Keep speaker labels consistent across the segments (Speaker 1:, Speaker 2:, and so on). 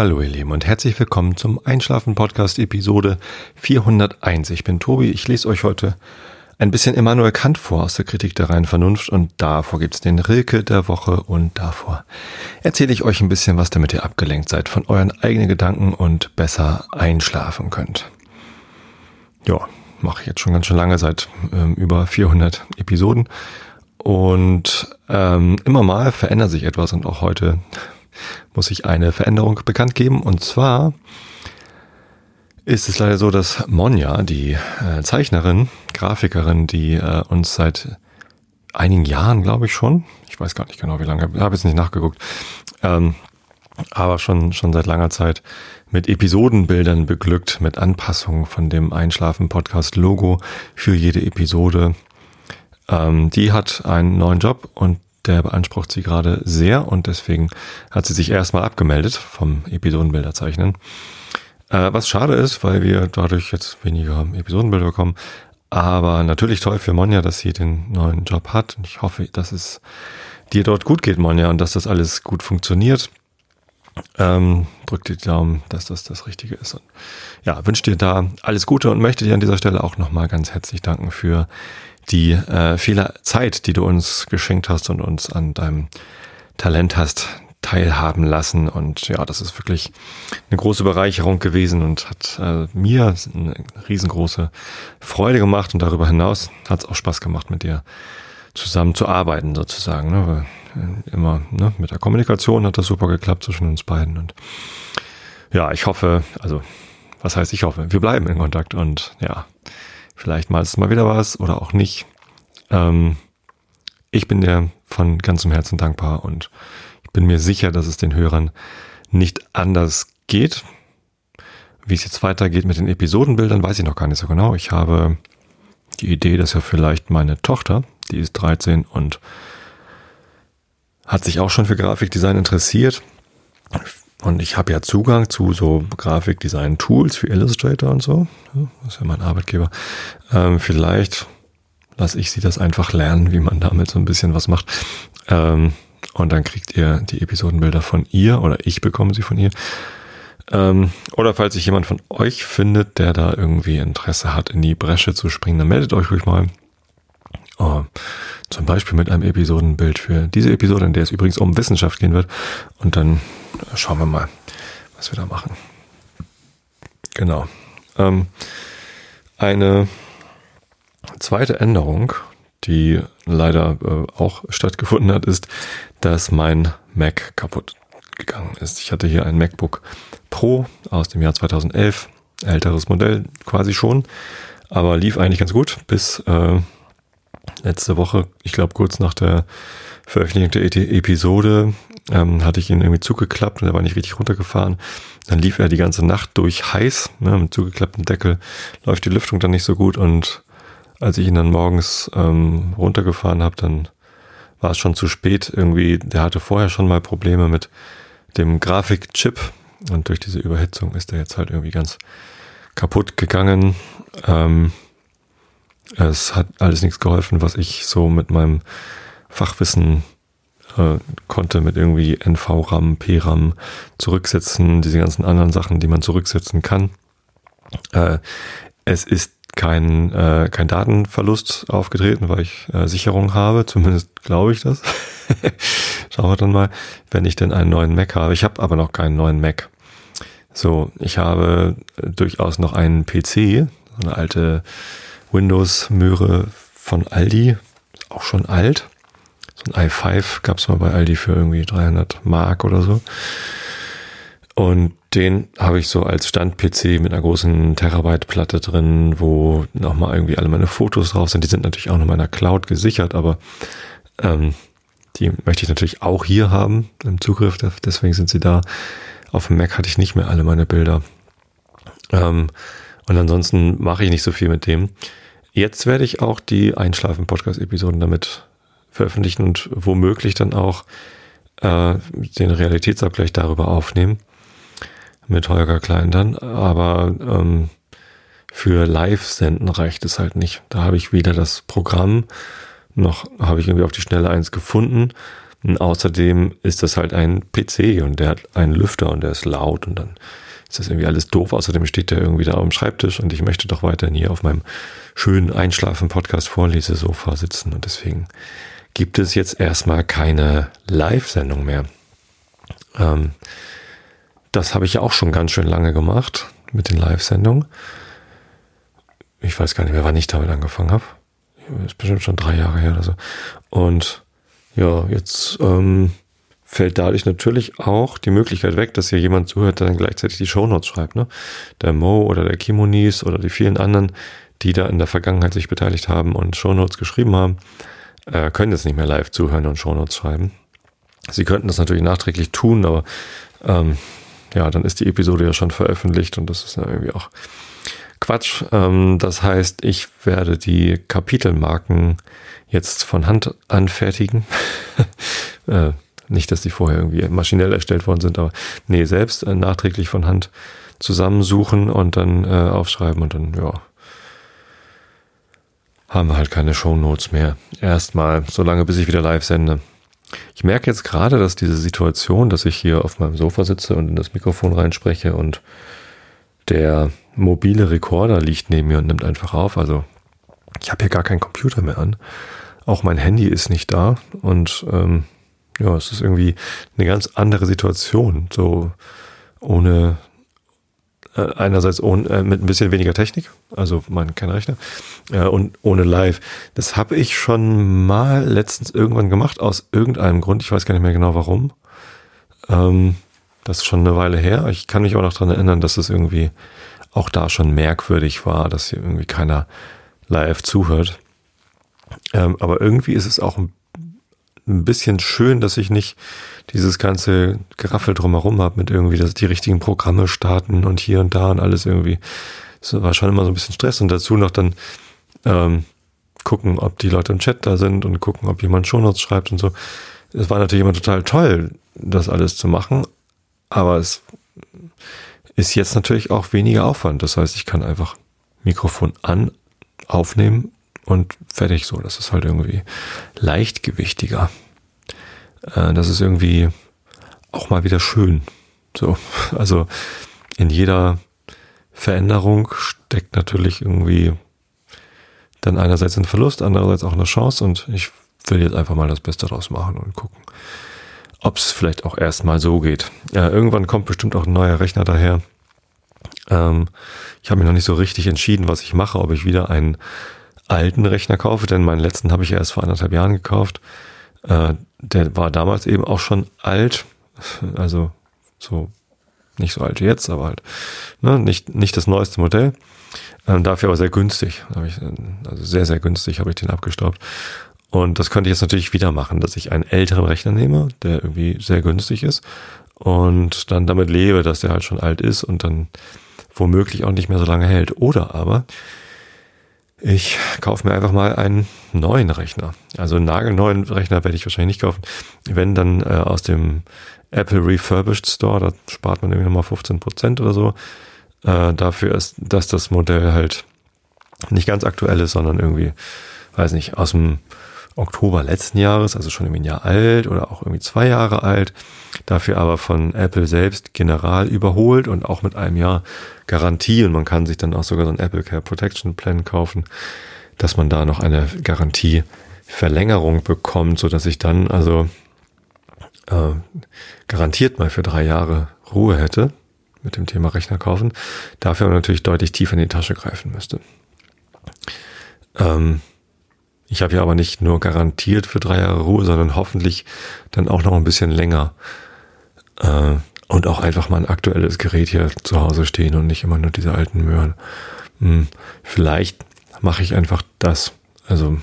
Speaker 1: Hallo ihr Lieben und herzlich willkommen zum Einschlafen Podcast Episode 401. Ich bin Tobi, ich lese euch heute ein bisschen Immanuel Kant vor aus der Kritik der reinen Vernunft und davor gibt's den Rilke der Woche und davor erzähle ich euch ein bisschen was, damit ihr abgelenkt seid von euren eigenen Gedanken und besser einschlafen könnt. Ja, mache ich jetzt schon ganz schön lange, seit ähm, über 400 Episoden und ähm, immer mal verändert sich etwas und auch heute muss ich eine Veränderung bekannt geben. Und zwar ist es leider so, dass Monja, die äh, Zeichnerin, Grafikerin, die äh, uns seit einigen Jahren, glaube ich schon, ich weiß gar nicht genau wie lange, habe jetzt nicht nachgeguckt, ähm, aber schon, schon seit langer Zeit mit Episodenbildern beglückt, mit Anpassungen von dem Einschlafen-Podcast-Logo für jede Episode. Ähm, die hat einen neuen Job und der beansprucht sie gerade sehr und deswegen hat sie sich erstmal abgemeldet vom Episodenbilder zeichnen. Äh, was schade ist, weil wir dadurch jetzt weniger Episodenbilder bekommen. Aber natürlich toll für Monja, dass sie den neuen Job hat. Und ich hoffe, dass es dir dort gut geht, Monja, und dass das alles gut funktioniert. Ähm, drück dir die Daumen, dass das das Richtige ist. Und ja, wünsche dir da alles Gute und möchte dir an dieser Stelle auch nochmal ganz herzlich danken für die äh, viele Zeit, die du uns geschenkt hast und uns an deinem Talent hast teilhaben lassen. Und ja, das ist wirklich eine große Bereicherung gewesen und hat äh, mir eine riesengroße Freude gemacht. Und darüber hinaus hat es auch Spaß gemacht, mit dir zusammen zu arbeiten, sozusagen. Ne? Weil, äh, immer ne? mit der Kommunikation hat das super geklappt zwischen uns beiden. Und ja, ich hoffe, also was heißt ich hoffe, wir bleiben in Kontakt und ja, Vielleicht mal ist mal wieder was oder auch nicht. Ähm, ich bin dir von ganzem Herzen dankbar und ich bin mir sicher, dass es den Hörern nicht anders geht. Wie es jetzt weitergeht mit den Episodenbildern, weiß ich noch gar nicht so genau. Ich habe die Idee, dass ja vielleicht meine Tochter, die ist 13 und hat sich auch schon für Grafikdesign interessiert, und ich habe ja Zugang zu so Grafikdesign-Tools für Illustrator und so. Das ist ja mein Arbeitgeber. Ähm, vielleicht lasse ich sie das einfach lernen, wie man damit so ein bisschen was macht. Ähm, und dann kriegt ihr die Episodenbilder von ihr oder ich bekomme sie von ihr. Ähm, oder falls sich jemand von euch findet, der da irgendwie Interesse hat, in die Bresche zu springen, dann meldet euch ruhig mal. Oh, zum Beispiel mit einem Episodenbild für diese Episode, in der es übrigens um Wissenschaft gehen wird. Und dann schauen wir mal, was wir da machen. Genau. Ähm, eine zweite Änderung, die leider äh, auch stattgefunden hat, ist, dass mein Mac kaputt gegangen ist. Ich hatte hier ein MacBook Pro aus dem Jahr 2011, älteres Modell quasi schon, aber lief eigentlich ganz gut bis äh, letzte Woche, ich glaube kurz nach der Veröffentlichung der Episode, ähm, hatte ich ihn irgendwie zugeklappt und er war nicht richtig runtergefahren. Dann lief er die ganze Nacht durch heiß, ne, mit zugeklapptem Deckel, läuft die Lüftung dann nicht so gut und als ich ihn dann morgens ähm, runtergefahren habe, dann war es schon zu spät. Irgendwie, der hatte vorher schon mal Probleme mit dem Grafikchip und durch diese Überhitzung ist er jetzt halt irgendwie ganz kaputt gegangen. Ähm, es hat alles nichts geholfen, was ich so mit meinem Fachwissen äh, konnte, mit irgendwie NV-RAM, P-RAM zurücksetzen, diese ganzen anderen Sachen, die man zurücksetzen kann. Äh, es ist kein, äh, kein Datenverlust aufgetreten, weil ich äh, Sicherung habe, zumindest glaube ich das. Schauen wir dann mal, wenn ich denn einen neuen Mac habe. Ich habe aber noch keinen neuen Mac. So, ich habe durchaus noch einen PC, eine alte Windows-Möhre von Aldi, auch schon alt. So ein i5 gab es mal bei Aldi für irgendwie 300 Mark oder so. Und den habe ich so als Stand-PC mit einer großen Terabyte-Platte drin, wo nochmal irgendwie alle meine Fotos drauf sind. Die sind natürlich auch noch in meiner Cloud gesichert, aber ähm, die möchte ich natürlich auch hier haben im Zugriff. Deswegen sind sie da. Auf dem Mac hatte ich nicht mehr alle meine Bilder. Ähm, und ansonsten mache ich nicht so viel mit dem. Jetzt werde ich auch die Einschlafen-Podcast-Episoden damit veröffentlichen und womöglich dann auch äh, den Realitätsabgleich darüber aufnehmen mit Holger Klein dann. Aber ähm, für Live-Senden reicht es halt nicht. Da habe ich weder das Programm, noch habe ich irgendwie auf die Schnelle eins gefunden. Und außerdem ist das halt ein PC und der hat einen Lüfter und der ist laut und dann ist das irgendwie alles doof. Außerdem steht der irgendwie da am Schreibtisch und ich möchte doch weiterhin hier auf meinem schönen Einschlafen-Podcast-Vorlesesofa sitzen und deswegen gibt es jetzt erstmal keine Live-Sendung mehr. Ähm, das habe ich ja auch schon ganz schön lange gemacht mit den Live-Sendungen. Ich weiß gar nicht mehr, wann ich damit angefangen habe. Ist bestimmt schon drei Jahre her oder so. Und ja, jetzt ähm, fällt dadurch natürlich auch die Möglichkeit weg, dass hier jemand zuhört, der dann gleichzeitig die Shownotes schreibt. Ne? Der Mo oder der Kimonis oder die vielen anderen, die da in der Vergangenheit sich beteiligt haben und Shownotes geschrieben haben, äh, können jetzt nicht mehr live zuhören und Shownotes schreiben. Sie könnten das natürlich nachträglich tun, aber ähm, ja, dann ist die Episode ja schon veröffentlicht und das ist ja irgendwie auch Quatsch. Ähm, das heißt, ich werde die Kapitelmarken jetzt von Hand anfertigen. äh, nicht, dass die vorher irgendwie maschinell erstellt worden sind, aber nee, selbst äh, nachträglich von Hand zusammensuchen und dann äh, aufschreiben und dann, ja, haben wir halt keine Shownotes mehr. Erstmal, solange bis ich wieder live sende. Ich merke jetzt gerade, dass diese Situation, dass ich hier auf meinem Sofa sitze und in das Mikrofon reinspreche und der mobile Rekorder liegt neben mir und nimmt einfach auf. Also ich habe hier gar keinen Computer mehr an. Auch mein Handy ist nicht da und ähm, ja, es ist irgendwie eine ganz andere Situation. So ohne einerseits ohne, äh, mit ein bisschen weniger Technik, also mein kein Rechner, äh, und ohne Live. Das habe ich schon mal letztens irgendwann gemacht, aus irgendeinem Grund. Ich weiß gar nicht mehr genau warum. Ähm, das ist schon eine Weile her. Ich kann mich auch noch dran erinnern, dass es irgendwie auch da schon merkwürdig war, dass hier irgendwie keiner live zuhört. Ähm, aber irgendwie ist es auch ein bisschen schön, dass ich nicht dieses ganze Geraffel drumherum habe mit irgendwie, dass die richtigen Programme starten und hier und da und alles irgendwie. Das war schon immer so ein bisschen Stress und dazu noch dann ähm, gucken, ob die Leute im Chat da sind und gucken, ob jemand Shownotes schreibt und so. Es war natürlich immer total toll, das alles zu machen, aber es ist jetzt natürlich auch weniger Aufwand. Das heißt, ich kann einfach Mikrofon an, aufnehmen und fertig so. Das ist halt irgendwie leichtgewichtiger. Äh, das ist irgendwie auch mal wieder schön. So, also in jeder Veränderung steckt natürlich irgendwie dann einerseits ein Verlust, andererseits auch eine Chance und ich will jetzt einfach mal das Beste draus machen und gucken, ob es vielleicht auch erstmal so geht. Ja, irgendwann kommt bestimmt auch ein neuer Rechner daher. Ähm, ich habe mir noch nicht so richtig entschieden, was ich mache, ob ich wieder einen alten Rechner kaufe, denn meinen letzten habe ich erst vor anderthalb Jahren gekauft. Äh, der war damals eben auch schon alt, also so nicht so alt wie jetzt, aber halt ne, nicht, nicht das neueste Modell. Ähm, dafür aber sehr günstig. Ich, also sehr, sehr günstig habe ich den abgestaubt. Und das könnte ich jetzt natürlich wieder machen, dass ich einen älteren Rechner nehme, der irgendwie sehr günstig ist und dann damit lebe, dass der halt schon alt ist und dann womöglich auch nicht mehr so lange hält. Oder aber ich kaufe mir einfach mal einen neuen Rechner. Also einen nagelneuen Rechner werde ich wahrscheinlich nicht kaufen. Wenn dann äh, aus dem Apple Refurbished Store, da spart man irgendwie nochmal 15 Prozent oder so. Äh, dafür ist, dass das Modell halt nicht ganz aktuell ist, sondern irgendwie, weiß nicht, aus dem Oktober letzten Jahres, also schon irgendwie ein Jahr alt oder auch irgendwie zwei Jahre alt, dafür aber von Apple selbst general überholt und auch mit einem Jahr Garantie und man kann sich dann auch sogar so ein Apple Care Protection Plan kaufen, dass man da noch eine Garantieverlängerung bekommt, so dass ich dann also äh, garantiert mal für drei Jahre Ruhe hätte mit dem Thema Rechner kaufen, dafür aber natürlich deutlich tiefer in die Tasche greifen müsste. Ähm, ich habe ja aber nicht nur garantiert für drei Jahre Ruhe, sondern hoffentlich dann auch noch ein bisschen länger. Äh, und auch einfach mal ein aktuelles Gerät hier zu Hause stehen und nicht immer nur diese alten Möhren. Hm, vielleicht mache ich einfach das. Also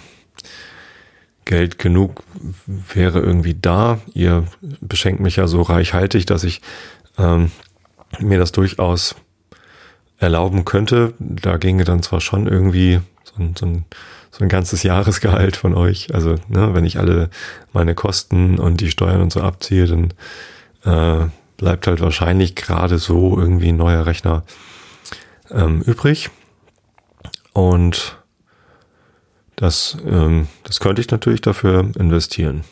Speaker 1: Geld genug wäre irgendwie da. Ihr beschenkt mich ja so reichhaltig, dass ich ähm, mir das durchaus erlauben könnte. Da ginge dann zwar schon irgendwie so ein, so ein so ein ganzes Jahresgehalt von euch. Also, ne, wenn ich alle meine Kosten und die Steuern und so abziehe, dann äh, bleibt halt wahrscheinlich gerade so irgendwie ein neuer Rechner ähm, übrig. Und das, ähm, das könnte ich natürlich dafür investieren.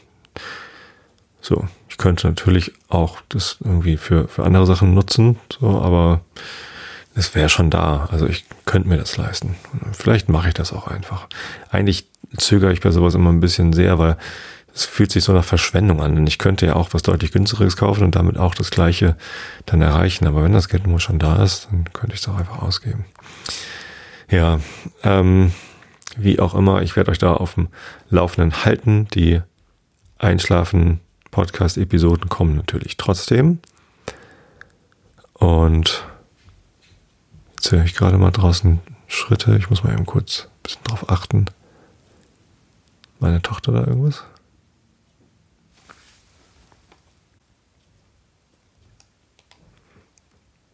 Speaker 1: So, ich könnte natürlich auch das irgendwie für, für andere Sachen nutzen, so, aber es wäre schon da. Also ich könnte mir das leisten. Vielleicht mache ich das auch einfach. Eigentlich zögere ich bei sowas immer ein bisschen sehr, weil es fühlt sich so nach Verschwendung an. Denn ich könnte ja auch was deutlich günstigeres kaufen und damit auch das gleiche dann erreichen. Aber wenn das Geld nur schon da ist, dann könnte ich es auch einfach ausgeben. Ja, ähm, wie auch immer, ich werde euch da auf dem Laufenden halten. Die Einschlafen Podcast-Episoden kommen natürlich trotzdem. Und jetzt höre ich gerade mal draußen Schritte. Ich muss mal eben kurz ein bisschen drauf achten. Meine Tochter da irgendwas?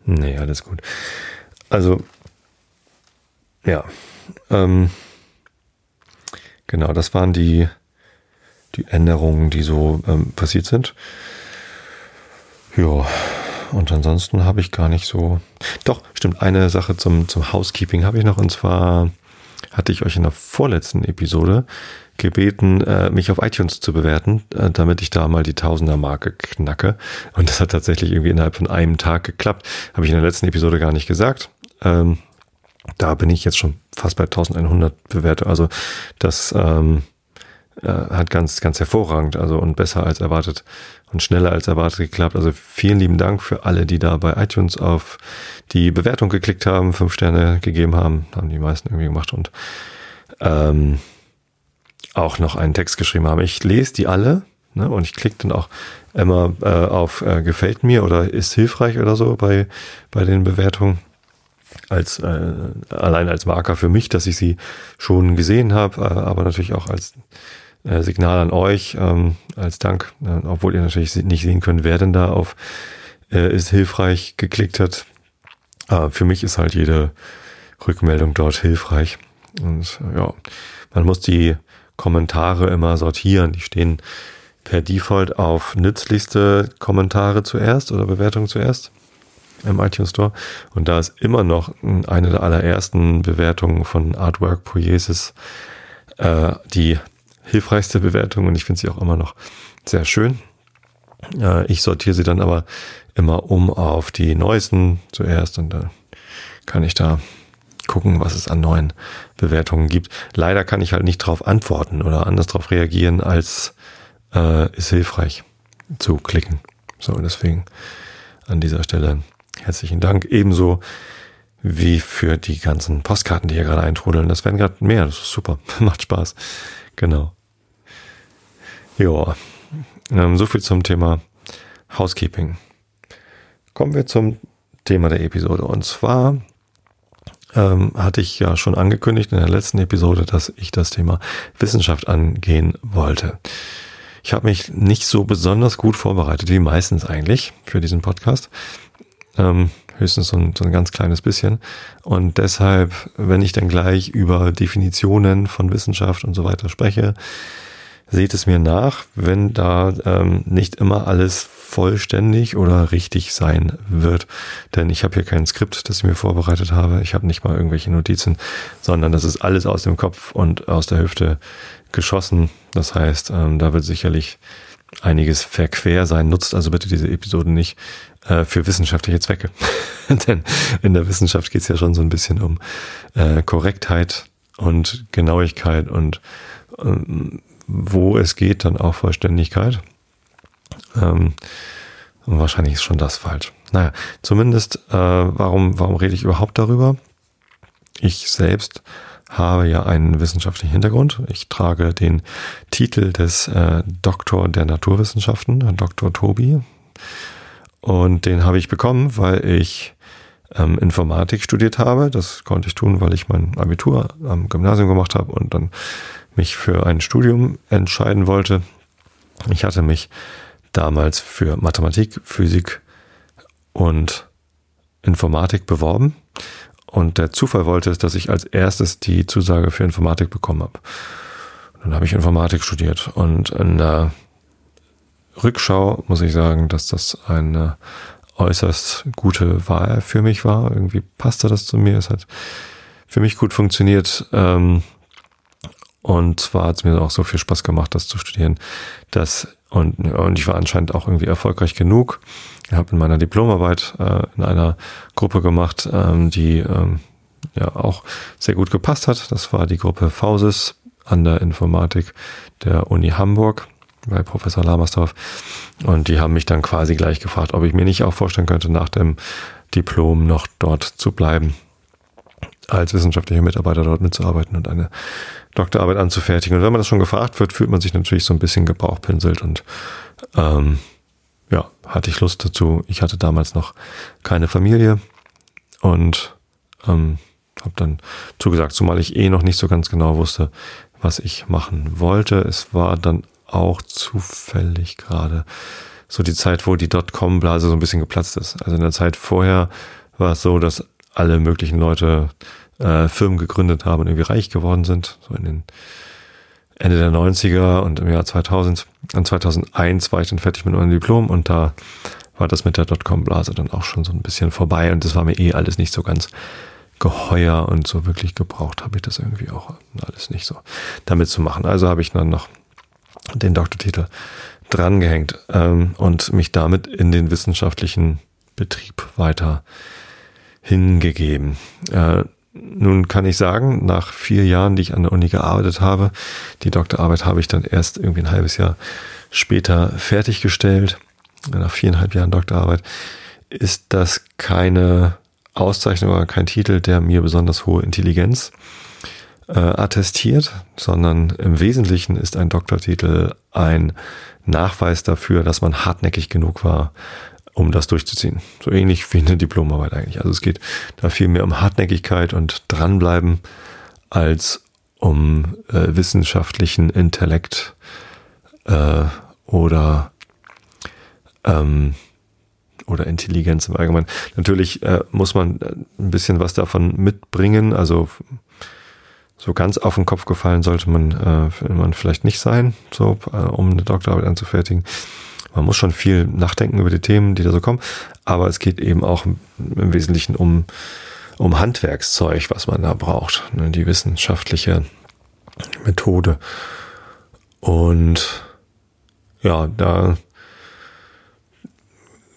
Speaker 1: Nee, alles gut. Also, ja. Ähm, genau, das waren die, die Änderungen, die so ähm, passiert sind. Ja, und ansonsten habe ich gar nicht so. Doch, stimmt, eine Sache zum, zum Housekeeping habe ich noch, und zwar hatte ich euch in der vorletzten Episode gebeten, äh, mich auf iTunes zu bewerten, äh, damit ich da mal die Tausender-Marke knacke. Und das hat tatsächlich irgendwie innerhalb von einem Tag geklappt. Habe ich in der letzten Episode gar nicht gesagt. Ähm, da bin ich jetzt schon fast bei 1100 Bewertungen. Also das ähm, äh, hat ganz, ganz hervorragend, also und besser als erwartet und schneller als erwartet geklappt. Also vielen lieben Dank für alle, die da bei iTunes auf die Bewertung geklickt haben, fünf Sterne gegeben haben, haben die meisten irgendwie gemacht und ähm, auch noch einen Text geschrieben haben. Ich lese die alle ne, und ich klicke dann auch immer äh, auf äh, gefällt mir oder ist hilfreich oder so bei, bei den Bewertungen als äh, allein als Marker für mich, dass ich sie schon gesehen habe, äh, aber natürlich auch als äh, Signal an euch, ähm, als Dank, äh, obwohl ihr natürlich nicht sehen könnt, wer denn da auf äh, ist hilfreich geklickt hat. Äh, für mich ist halt jede Rückmeldung dort hilfreich. Und ja, man muss die Kommentare immer sortieren. Die stehen per Default auf nützlichste Kommentare zuerst oder Bewertungen zuerst im iTunes Store. Und da ist immer noch eine der allerersten Bewertungen von Artwork Poiesis äh, die hilfreichste Bewertung und ich finde sie auch immer noch sehr schön. Äh, ich sortiere sie dann aber immer um auf die neuesten zuerst und dann kann ich da gucken, was es an neuen Bewertungen gibt. Leider kann ich halt nicht darauf antworten oder anders darauf reagieren, als äh, ist hilfreich zu klicken. So, deswegen an dieser Stelle herzlichen Dank. Ebenso wie für die ganzen Postkarten, die hier gerade eintrudeln. Das werden gerade mehr. Das ist super. Macht Spaß. Genau. Ja, ähm, so viel zum Thema Housekeeping. Kommen wir zum Thema der Episode. Und zwar ähm, hatte ich ja schon angekündigt in der letzten Episode, dass ich das Thema Wissenschaft angehen wollte. Ich habe mich nicht so besonders gut vorbereitet, wie meistens eigentlich, für diesen Podcast. Ähm, höchstens so ein, so ein ganz kleines bisschen. Und deshalb, wenn ich dann gleich über Definitionen von Wissenschaft und so weiter spreche, seht es mir nach, wenn da ähm, nicht immer alles vollständig oder richtig sein wird. Denn ich habe hier kein Skript, das ich mir vorbereitet habe. Ich habe nicht mal irgendwelche Notizen, sondern das ist alles aus dem Kopf und aus der Hüfte geschossen. Das heißt, ähm, da wird sicherlich einiges verquer sein. Nutzt also bitte diese Episoden nicht äh, für wissenschaftliche Zwecke. Denn in der Wissenschaft geht es ja schon so ein bisschen um äh, Korrektheit und Genauigkeit und ähm, wo es geht, dann auch Vollständigkeit. Ähm, und wahrscheinlich ist schon das falsch. Naja, zumindest, äh, warum, warum rede ich überhaupt darüber? Ich selbst habe ja einen wissenschaftlichen Hintergrund. Ich trage den Titel des äh, Doktor der Naturwissenschaften, Dr. Tobi. Und den habe ich bekommen, weil ich ähm, Informatik studiert habe. Das konnte ich tun, weil ich mein Abitur am Gymnasium gemacht habe und dann mich für ein Studium entscheiden wollte. Ich hatte mich damals für Mathematik, Physik und Informatik beworben. Und der Zufall wollte es, dass ich als erstes die Zusage für Informatik bekommen habe. dann habe ich Informatik studiert. Und in der Rückschau muss ich sagen, dass das eine äußerst gute Wahl für mich war. Irgendwie passte das zu mir. Es hat für mich gut funktioniert. Ähm, und zwar hat es mir auch so viel Spaß gemacht, das zu studieren, dass Und, und ich war anscheinend auch irgendwie erfolgreich genug. Ich habe in meiner Diplomarbeit äh, in einer Gruppe gemacht, ähm, die ähm, ja auch sehr gut gepasst hat. Das war die Gruppe Fausis an der Informatik der Uni Hamburg bei Professor Lamersdorf. Und die haben mich dann quasi gleich gefragt, ob ich mir nicht auch vorstellen könnte, nach dem Diplom noch dort zu bleiben, als wissenschaftlicher Mitarbeiter dort mitzuarbeiten und eine Doktorarbeit anzufertigen. Und wenn man das schon gefragt wird, fühlt man sich natürlich so ein bisschen gebauchpinselt und ähm, ja, hatte ich Lust dazu. Ich hatte damals noch keine Familie und ähm, habe dann zugesagt, zumal ich eh noch nicht so ganz genau wusste, was ich machen wollte. Es war dann auch zufällig gerade so die Zeit, wo die Dotcom-Blase so ein bisschen geplatzt ist. Also in der Zeit vorher war es so, dass alle möglichen Leute äh, Firmen gegründet haben und irgendwie reich geworden sind. So in den Ende der 90er und im Jahr 2000. Und 2001 war ich dann fertig mit meinem Diplom und da war das mit der Dotcom-Blase dann auch schon so ein bisschen vorbei und das war mir eh alles nicht so ganz geheuer und so wirklich gebraucht habe ich das irgendwie auch alles nicht so damit zu machen. Also habe ich dann noch den Doktortitel drangehängt ähm, und mich damit in den wissenschaftlichen Betrieb weiter hingegeben. Äh, nun kann ich sagen, nach vier Jahren, die ich an der Uni gearbeitet habe, die Doktorarbeit habe ich dann erst irgendwie ein halbes Jahr später fertiggestellt, nach viereinhalb Jahren Doktorarbeit, ist das keine Auszeichnung oder kein Titel, der mir besonders hohe Intelligenz äh, attestiert, sondern im Wesentlichen ist ein Doktortitel ein Nachweis dafür, dass man hartnäckig genug war, um das durchzuziehen. So ähnlich wie eine Diplomarbeit eigentlich. Also es geht da viel mehr um Hartnäckigkeit und dranbleiben als um äh, wissenschaftlichen Intellekt äh, oder ähm, oder Intelligenz im Allgemeinen. Natürlich äh, muss man äh, ein bisschen was davon mitbringen. Also so ganz auf den Kopf gefallen sollte man, äh, man vielleicht nicht sein, so äh, um eine Doktorarbeit anzufertigen. Man muss schon viel nachdenken über die Themen, die da so kommen, aber es geht eben auch im, Wesentlichen um, um Handwerkszeug, was man da braucht, ne, die wissenschaftliche Methode. Und ja, da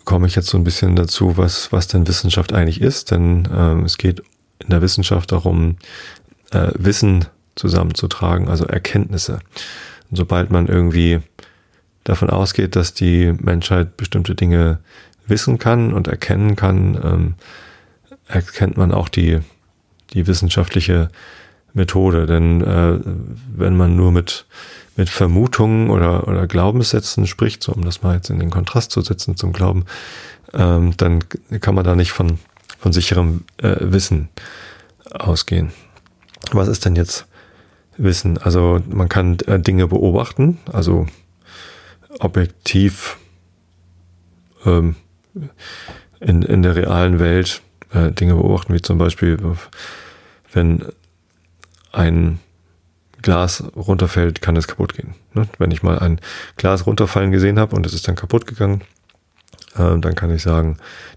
Speaker 1: komme ich jetzt so ein bisschen dazu, was, was denn Wissenschaft eigentlich ist, denn ähm, es geht in der Wissenschaft darum, äh, Wissen zusammenzutragen, also Erkenntnisse. Und sobald man irgendwie davon ausgeht, dass die Menschheit bestimmte Dinge wissen kann und erkennen kann, ähm, erkennt man auch die, die wissenschaftliche Methode. Denn äh, wenn man nur mit, mit Vermutungen oder, oder Glaubenssätzen spricht, so um das mal jetzt in den Kontrast zu setzen zum Glauben, ähm, dann kann man da nicht von, von sicherem äh, Wissen ausgehen. Was ist denn jetzt Wissen? Also man kann äh, Dinge beobachten, also objektiv ähm, in, in der realen Welt äh, Dinge beobachten, wie zum Beispiel, wenn ein Glas runterfällt, kann es kaputt gehen. Ne? Wenn ich mal ein Glas runterfallen gesehen habe und es ist dann kaputt gegangen, äh, dann kann ich sagen,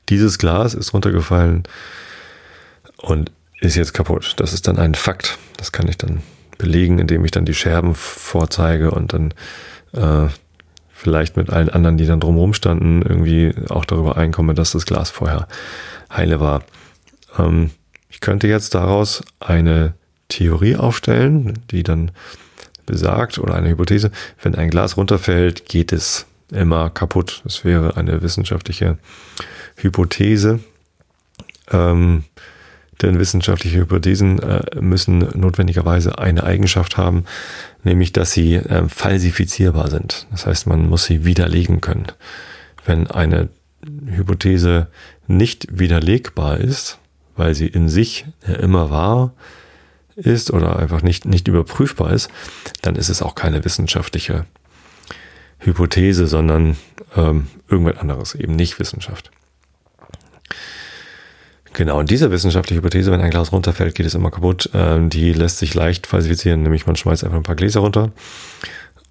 Speaker 1: dieses Glas ist runtergefallen und ist jetzt kaputt. Das ist dann ein Fakt. Das kann ich dann belegen, indem ich dann die Scherben vorzeige und dann äh, vielleicht mit allen anderen, die dann drumherum standen, irgendwie auch darüber einkomme, dass das Glas vorher heile war. Ähm, ich könnte jetzt daraus eine Theorie aufstellen, die dann besagt, oder eine Hypothese, wenn ein Glas runterfällt, geht es immer kaputt. Das wäre eine wissenschaftliche Hypothese. Ähm, denn wissenschaftliche Hypothesen äh, müssen notwendigerweise eine Eigenschaft haben, nämlich dass sie äh, falsifizierbar sind. Das heißt, man muss sie widerlegen können. Wenn eine Hypothese nicht widerlegbar ist, weil sie in sich ja immer wahr ist oder einfach nicht, nicht überprüfbar ist, dann ist es auch keine wissenschaftliche Hypothese, sondern ähm, irgendwas anderes, eben nicht Wissenschaft. Genau, und diese wissenschaftliche Hypothese, wenn ein Glas runterfällt, geht es immer kaputt, ähm, die lässt sich leicht falsifizieren, nämlich man schmeißt einfach ein paar Gläser runter.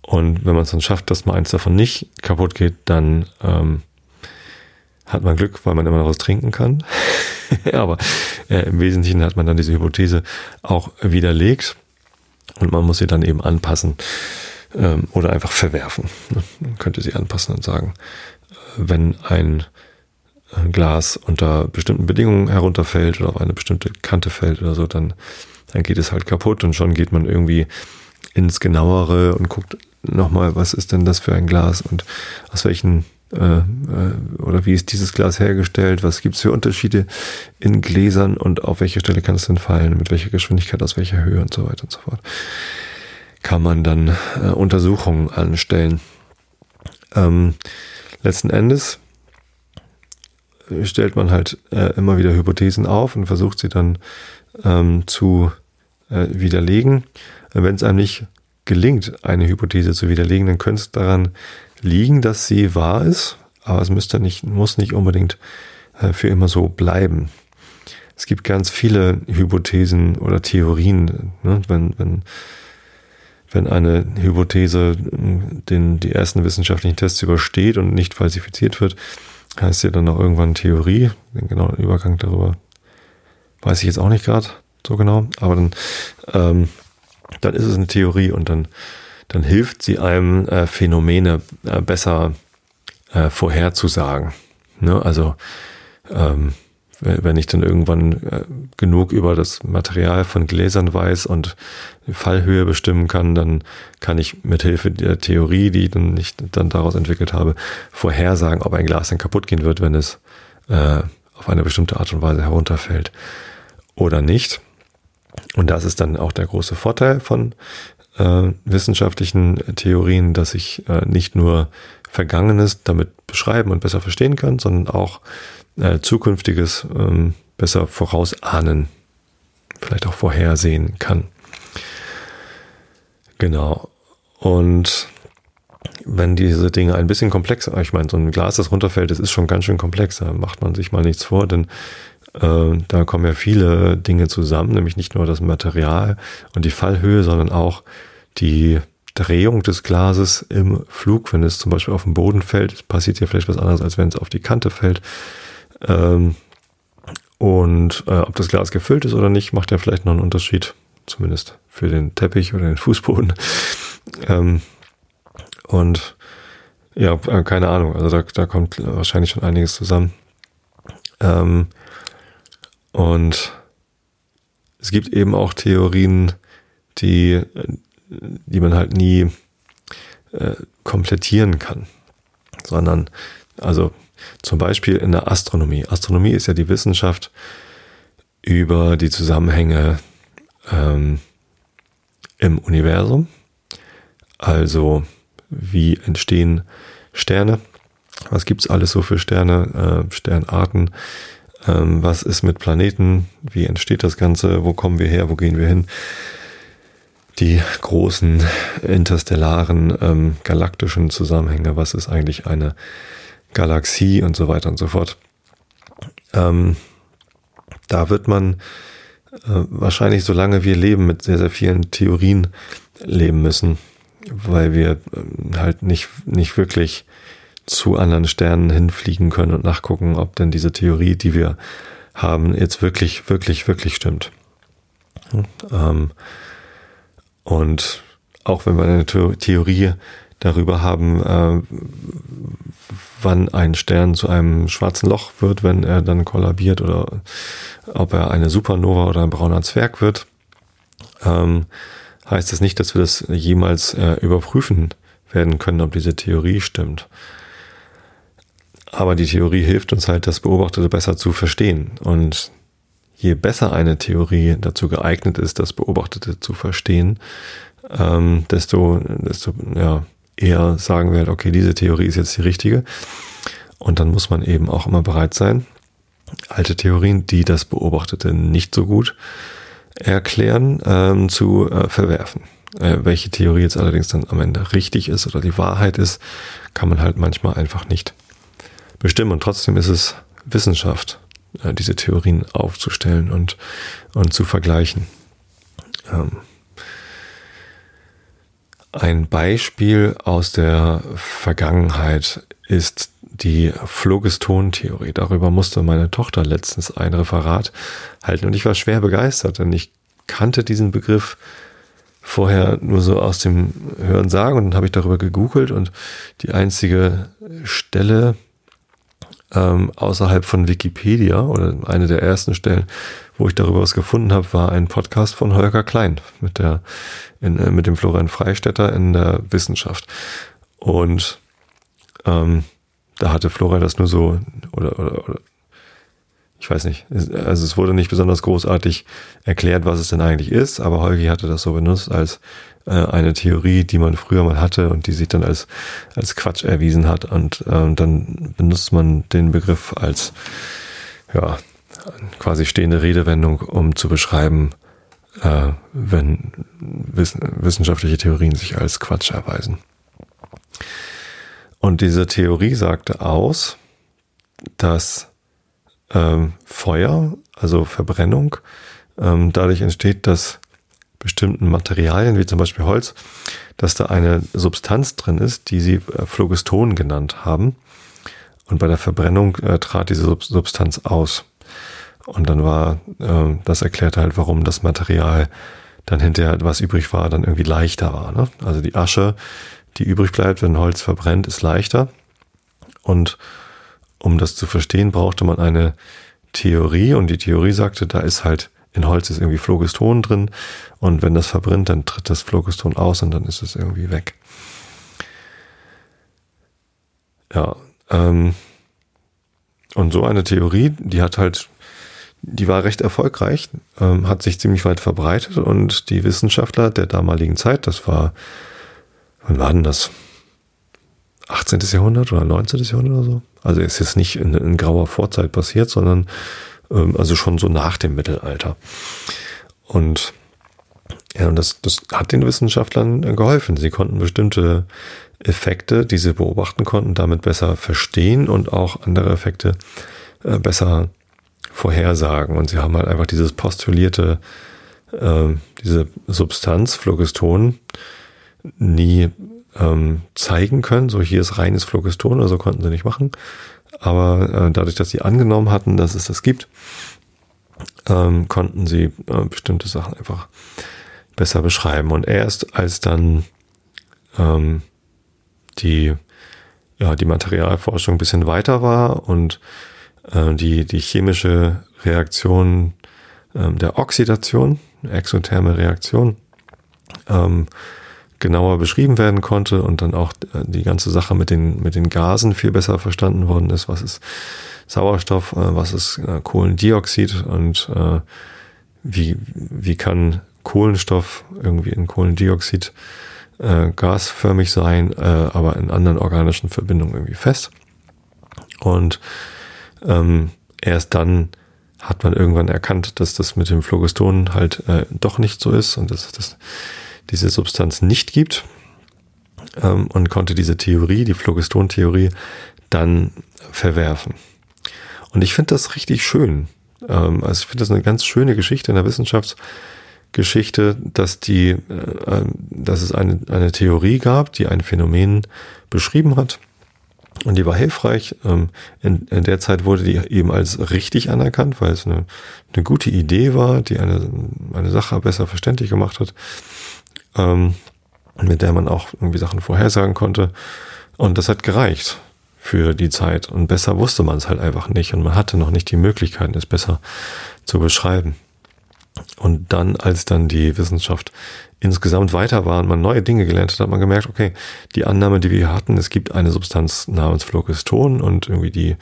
Speaker 1: Und wenn man es dann schafft, dass mal eins davon nicht kaputt geht, dann ähm, hat man Glück, weil man immer noch was trinken kann. Aber äh, im Wesentlichen hat man dann diese Hypothese auch widerlegt und man muss sie dann eben anpassen ähm, oder einfach verwerfen. Man könnte sie anpassen und sagen, äh, wenn ein Glas unter bestimmten Bedingungen herunterfällt oder auf eine bestimmte Kante fällt oder so, dann, dann geht es halt kaputt und schon geht man irgendwie ins Genauere und guckt nochmal, was ist denn das für ein Glas und aus welchen äh, äh, oder wie ist dieses Glas hergestellt, was gibt es für Unterschiede in Gläsern und auf welche Stelle kann es denn fallen, mit welcher Geschwindigkeit, aus welcher Höhe und so weiter und so fort. Kann man dann äh, Untersuchungen anstellen. Ähm, letzten Endes stellt man halt äh, immer wieder Hypothesen auf und versucht sie dann ähm, zu äh, widerlegen. Wenn es einem nicht gelingt, eine Hypothese zu widerlegen, dann könnte es daran liegen, dass sie wahr ist, aber es müsste nicht, muss nicht unbedingt äh, für immer so bleiben. Es gibt ganz viele Hypothesen oder Theorien, ne? wenn, wenn, wenn eine Hypothese äh, den, die ersten wissenschaftlichen Tests übersteht und nicht falsifiziert wird, heißt sie dann auch irgendwann Theorie. Den genauen Übergang darüber weiß ich jetzt auch nicht gerade so genau, aber dann, ähm, dann ist es eine Theorie und dann dann hilft sie einem, äh, Phänomene äh, besser äh, vorherzusagen. Ne? Also ähm, wenn ich dann irgendwann äh, genug über das Material von Gläsern weiß und Fallhöhe bestimmen kann, dann kann ich mit Hilfe der Theorie, die dann ich dann daraus entwickelt habe, vorhersagen, ob ein Glas dann kaputt gehen wird, wenn es äh, auf eine bestimmte Art und Weise herunterfällt oder nicht. Und das ist dann auch der große Vorteil von äh, wissenschaftlichen Theorien, dass ich äh, nicht nur Vergangenes damit beschreiben und besser verstehen kann, sondern auch äh, Zukünftiges ähm, besser vorausahnen, vielleicht auch vorhersehen kann. Genau. Und wenn diese Dinge ein bisschen komplexer, ich meine, so ein Glas, das runterfällt, das ist schon ganz schön komplex, da macht man sich mal nichts vor, denn äh, da kommen ja viele Dinge zusammen, nämlich nicht nur das Material und die Fallhöhe, sondern auch die Drehung des Glases im Flug, wenn es zum Beispiel auf den Boden fällt, passiert ja vielleicht was anderes, als wenn es auf die Kante fällt. Ähm, und äh, ob das Glas gefüllt ist oder nicht, macht ja vielleicht noch einen Unterschied, zumindest für den Teppich oder den Fußboden. Ähm, und ja, äh, keine Ahnung, also da, da kommt wahrscheinlich schon einiges zusammen. Ähm, und es gibt eben auch Theorien, die, die man halt nie äh, komplettieren kann, sondern also zum Beispiel in der Astronomie. Astronomie ist ja die Wissenschaft über die Zusammenhänge ähm, im Universum. Also wie entstehen Sterne? Was gibt's alles so für Sterne, äh, Sternarten? Ähm, was ist mit Planeten? Wie entsteht das Ganze? Wo kommen wir her? Wo gehen wir hin? Die großen interstellaren ähm, galaktischen Zusammenhänge. Was ist eigentlich eine Galaxie und so weiter und so fort? Ähm, da wird man äh, wahrscheinlich, solange wir leben, mit sehr, sehr vielen Theorien leben müssen, weil wir äh, halt nicht, nicht wirklich zu anderen Sternen hinfliegen können und nachgucken, ob denn diese Theorie, die wir haben, jetzt wirklich, wirklich, wirklich stimmt. Ähm, und auch wenn wir eine Theorie darüber haben, äh, wann ein Stern zu einem schwarzen Loch wird, wenn er dann kollabiert oder ob er eine Supernova oder ein brauner Zwerg wird, ähm, heißt das nicht, dass wir das jemals äh, überprüfen werden können, ob diese Theorie stimmt. Aber die Theorie hilft uns halt, das Beobachtete besser zu verstehen. Und je besser eine Theorie dazu geeignet ist, das Beobachtete zu verstehen, ähm, desto, desto ja, eher sagen wir halt, okay, diese Theorie ist jetzt die richtige. Und dann muss man eben auch immer bereit sein, alte Theorien, die das Beobachtete nicht so gut erklären, ähm, zu äh, verwerfen. Äh, welche Theorie jetzt allerdings dann am Ende richtig ist oder die Wahrheit ist, kann man halt manchmal einfach nicht bestimmen. Und trotzdem ist es Wissenschaft, äh, diese Theorien aufzustellen und, und zu vergleichen. Ähm, ein Beispiel aus der Vergangenheit ist die Phlogiston-Theorie. Darüber musste meine Tochter letztens ein Referat halten und ich war schwer begeistert, denn ich kannte diesen Begriff vorher nur so aus dem Hören sagen und dann habe ich darüber gegoogelt und die einzige Stelle ähm, außerhalb von Wikipedia oder eine der ersten Stellen, wo ich darüber was gefunden habe, war ein Podcast von Holger Klein mit der in, äh, mit dem Florian Freistetter in der Wissenschaft. Und ähm, da hatte Florian das nur so oder, oder, oder ich weiß nicht, also es wurde nicht besonders großartig erklärt, was es denn eigentlich ist, aber Holgi hatte das so benutzt als äh, eine Theorie, die man früher mal hatte und die sich dann als, als Quatsch erwiesen hat. Und ähm, dann benutzt man den Begriff als ja, quasi stehende Redewendung, um zu beschreiben, äh, wenn wiss wissenschaftliche Theorien sich als Quatsch erweisen. Und diese Theorie sagte aus, dass ähm, Feuer, also Verbrennung, ähm, dadurch entsteht, dass bestimmten Materialien, wie zum Beispiel Holz, dass da eine Substanz drin ist, die sie äh, Phlogiston genannt haben. Und bei der Verbrennung äh, trat diese Sub Substanz aus. Und dann war, äh, das erklärt halt, warum das Material dann hinterher, was übrig war, dann irgendwie leichter war. Ne? Also die Asche, die übrig bleibt, wenn Holz verbrennt, ist leichter. Und um das zu verstehen, brauchte man eine Theorie und die Theorie sagte, da ist halt in Holz ist irgendwie Phlogiston drin und wenn das verbrennt, dann tritt das Phlogiston aus und dann ist es irgendwie weg. Ja, ähm, und so eine Theorie, die hat halt, die war recht erfolgreich, ähm, hat sich ziemlich weit verbreitet und die Wissenschaftler der damaligen Zeit, das war, wann war denn das? 18. Jahrhundert oder 19. Jahrhundert oder so. Also ist jetzt nicht in, in grauer Vorzeit passiert, sondern ähm, also schon so nach dem Mittelalter. Und ja, und das, das hat den Wissenschaftlern geholfen. Sie konnten bestimmte Effekte, die sie beobachten konnten, damit besser verstehen und auch andere Effekte äh, besser vorhersagen. Und sie haben halt einfach dieses postulierte, äh, diese Substanz, Phlogiston, nie ähm, zeigen können. So hier ist reines Phlogiston oder so konnten sie nicht machen. Aber äh, dadurch, dass sie angenommen hatten, dass es das gibt, ähm, konnten sie äh, bestimmte Sachen einfach besser beschreiben. Und erst als dann ähm, die, ja, die Materialforschung ein bisschen weiter war und äh, die, die chemische Reaktion äh, der Oxidation, exotherme Reaktion, ähm, genauer beschrieben werden konnte und dann auch äh, die ganze Sache mit den, mit den Gasen viel besser verstanden worden ist. Was ist Sauerstoff, äh, was ist äh, Kohlendioxid und wie, wie kann Kohlenstoff irgendwie in Kohlendioxid gasförmig sein, aber in anderen organischen Verbindungen irgendwie fest. Und ähm, erst dann hat man irgendwann erkannt, dass das mit dem Phlogiston halt äh, doch nicht so ist und dass das diese Substanz nicht gibt ähm, und konnte diese Theorie, die Phlogiston-Theorie, dann verwerfen. Und ich finde das richtig schön. Ähm, also ich finde das eine ganz schöne Geschichte in der Wissenschaftsgeschichte, dass die, äh, ähm, dass es eine, eine Theorie gab, die ein Phänomen beschrieben hat. Und die war hilfreich. Ähm, in, in der Zeit wurde die eben als richtig anerkannt, weil es eine, eine gute Idee war, die eine, eine Sache besser verständlich gemacht hat ähm, mit der man auch irgendwie Sachen vorhersagen konnte. Und das hat gereicht für die Zeit. Und besser wusste man es halt einfach nicht. Und man hatte noch nicht die Möglichkeit, es besser zu beschreiben. Und dann, als dann die Wissenschaft insgesamt weiter war und man neue Dinge gelernt hat, hat man gemerkt, okay, die Annahme, die wir hatten, es gibt eine Substanz namens Phlogiston und irgendwie die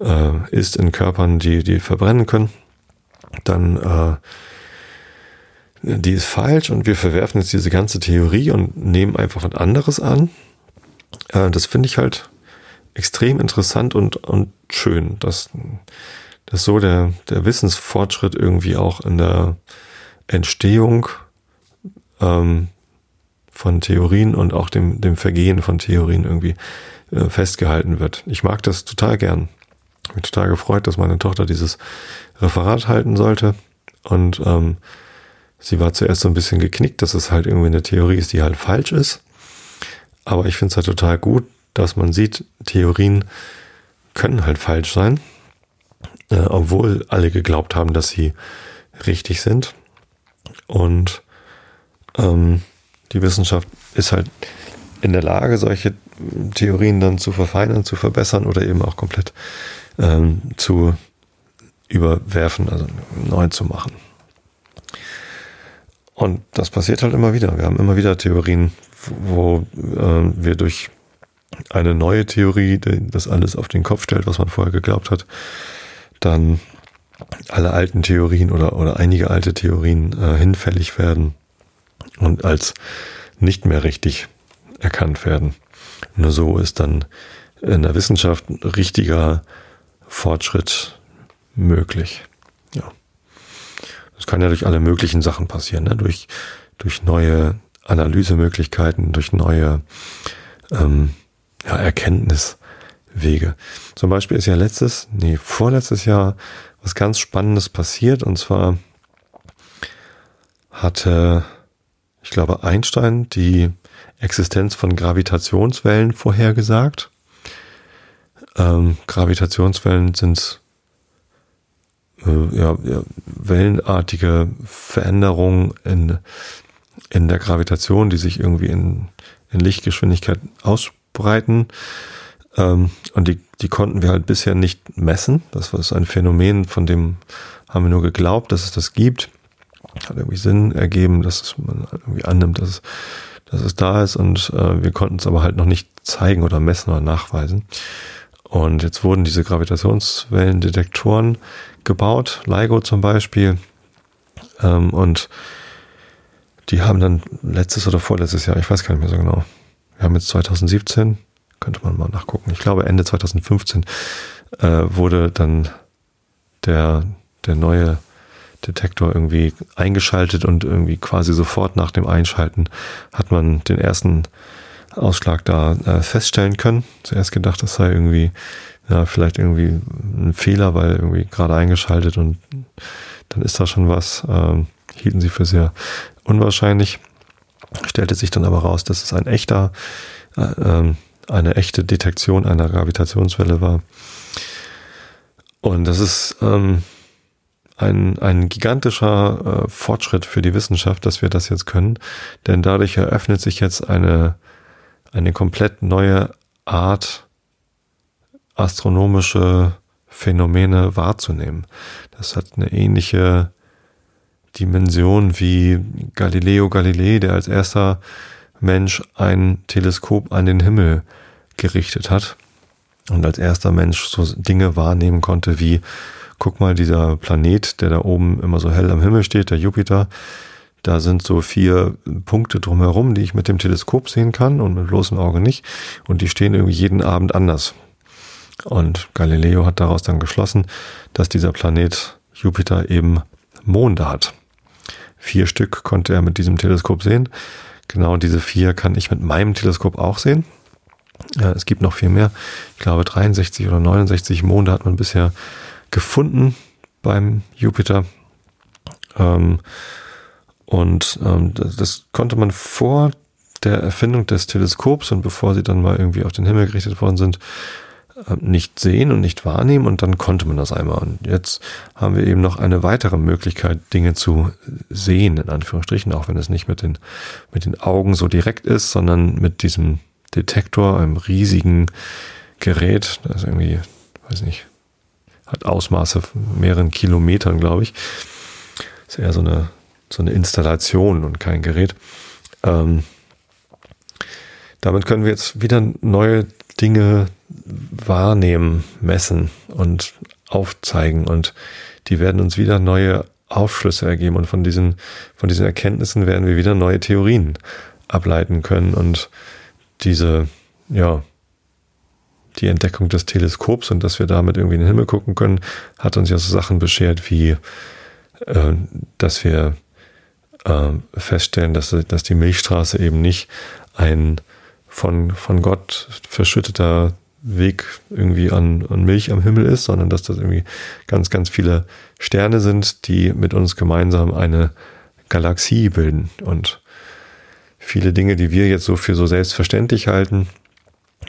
Speaker 1: äh, ist in Körpern, die die verbrennen können. Dann äh, die ist falsch und wir verwerfen jetzt diese ganze Theorie und nehmen einfach was anderes an. Äh, das finde ich halt extrem interessant und, und schön, dass, dass so der, der Wissensfortschritt irgendwie auch in der Entstehung ähm, von Theorien und auch dem, dem Vergehen von Theorien irgendwie äh, festgehalten wird. Ich mag das total gern. Ich bin total gefreut, dass meine Tochter dieses Referat halten sollte und ähm, Sie war zuerst so ein bisschen geknickt, dass es halt irgendwie eine Theorie ist, die halt falsch ist. Aber ich finde es halt total gut, dass man sieht, Theorien können halt falsch sein, äh, obwohl alle geglaubt haben, dass sie richtig sind. Und ähm, die Wissenschaft ist halt in der Lage, solche Theorien dann zu verfeinern, zu verbessern oder eben auch komplett ähm, zu überwerfen, also neu zu machen. Und das passiert halt immer wieder. Wir haben immer wieder Theorien, wo äh, wir durch eine neue Theorie, das alles auf den Kopf stellt, was man vorher geglaubt hat, dann alle alten Theorien oder, oder einige alte Theorien äh, hinfällig werden und als nicht mehr richtig erkannt werden. Nur so ist dann in der Wissenschaft richtiger Fortschritt möglich. Ja. Das kann ja durch alle möglichen Sachen passieren, ne? durch, durch neue Analysemöglichkeiten, durch neue ähm, ja, Erkenntniswege. Zum Beispiel ist ja letztes, nee, vorletztes Jahr was ganz Spannendes passiert und zwar hatte, ich glaube, Einstein die Existenz von Gravitationswellen vorhergesagt. Ähm, Gravitationswellen sind äh, ja, ja, wellenartige Veränderungen in, in der Gravitation, die sich irgendwie in, in Lichtgeschwindigkeit ausbreiten. Ähm, und die, die konnten wir halt bisher nicht messen. Das war ein Phänomen, von dem haben wir nur geglaubt, dass es das gibt. Hat irgendwie Sinn ergeben, dass man irgendwie annimmt, dass es, dass es da ist. Und äh, wir konnten es aber halt noch nicht zeigen oder messen oder nachweisen. Und jetzt wurden diese Gravitationswellendetektoren gebaut, LIGO zum Beispiel. Ähm, und die haben dann letztes oder vorletztes Jahr, ich weiß gar nicht mehr so genau, wir haben jetzt 2017, könnte man mal nachgucken. Ich glaube Ende 2015 äh, wurde dann der, der neue Detektor irgendwie eingeschaltet und irgendwie quasi sofort nach dem Einschalten hat man den ersten Ausschlag da äh, feststellen können. Zuerst gedacht, das sei irgendwie, ja, vielleicht irgendwie ein Fehler, weil irgendwie gerade eingeschaltet und dann ist da schon was. Ähm, hielten sie für sehr unwahrscheinlich. Stellte sich dann aber raus, dass es ein echter, äh, ähm, eine echte Detektion einer Gravitationswelle war. Und das ist ähm, ein, ein gigantischer äh, Fortschritt für die Wissenschaft, dass wir das jetzt können. Denn dadurch eröffnet sich jetzt eine eine komplett neue Art, astronomische Phänomene wahrzunehmen. Das hat eine ähnliche Dimension wie Galileo Galilei, der als erster Mensch ein Teleskop an den Himmel gerichtet hat und als erster Mensch so Dinge wahrnehmen konnte wie, guck mal, dieser Planet, der da oben immer so hell am Himmel steht, der Jupiter, da sind so vier Punkte drumherum, die ich mit dem Teleskop sehen kann und mit bloßem Auge nicht. Und die stehen irgendwie jeden Abend anders. Und Galileo hat daraus dann geschlossen, dass dieser Planet Jupiter eben Monde hat. Vier Stück konnte er mit diesem Teleskop sehen. Genau diese vier kann ich mit meinem Teleskop auch sehen. Ja, es gibt noch viel mehr. Ich glaube 63 oder 69 Monde hat man bisher gefunden beim Jupiter. Ähm, und ähm, das, das konnte man vor der Erfindung des Teleskops und bevor sie dann mal irgendwie auf den Himmel gerichtet worden sind, nicht sehen und nicht wahrnehmen und dann konnte man das einmal. Und jetzt haben wir eben noch eine weitere Möglichkeit, Dinge zu sehen, in Anführungsstrichen, auch wenn es nicht mit den, mit den Augen so direkt ist, sondern mit diesem Detektor, einem riesigen Gerät, das irgendwie, weiß nicht, hat Ausmaße von mehreren Kilometern, glaube ich. ist eher so eine so eine Installation und kein Gerät. Ähm, damit können wir jetzt wieder neue Dinge wahrnehmen, messen und aufzeigen. Und die werden uns wieder neue Aufschlüsse ergeben. Und von diesen, von diesen Erkenntnissen werden wir wieder neue Theorien ableiten können. Und diese, ja, die Entdeckung des Teleskops und dass wir damit irgendwie in den Himmel gucken können, hat uns ja so Sachen beschert wie, äh, dass wir äh, feststellen, dass, dass die Milchstraße eben nicht ein von, von Gott verschütteter Weg irgendwie an, an Milch am Himmel ist, sondern dass das irgendwie ganz, ganz viele Sterne sind, die mit uns gemeinsam eine Galaxie bilden. Und viele Dinge, die wir jetzt so für so selbstverständlich halten,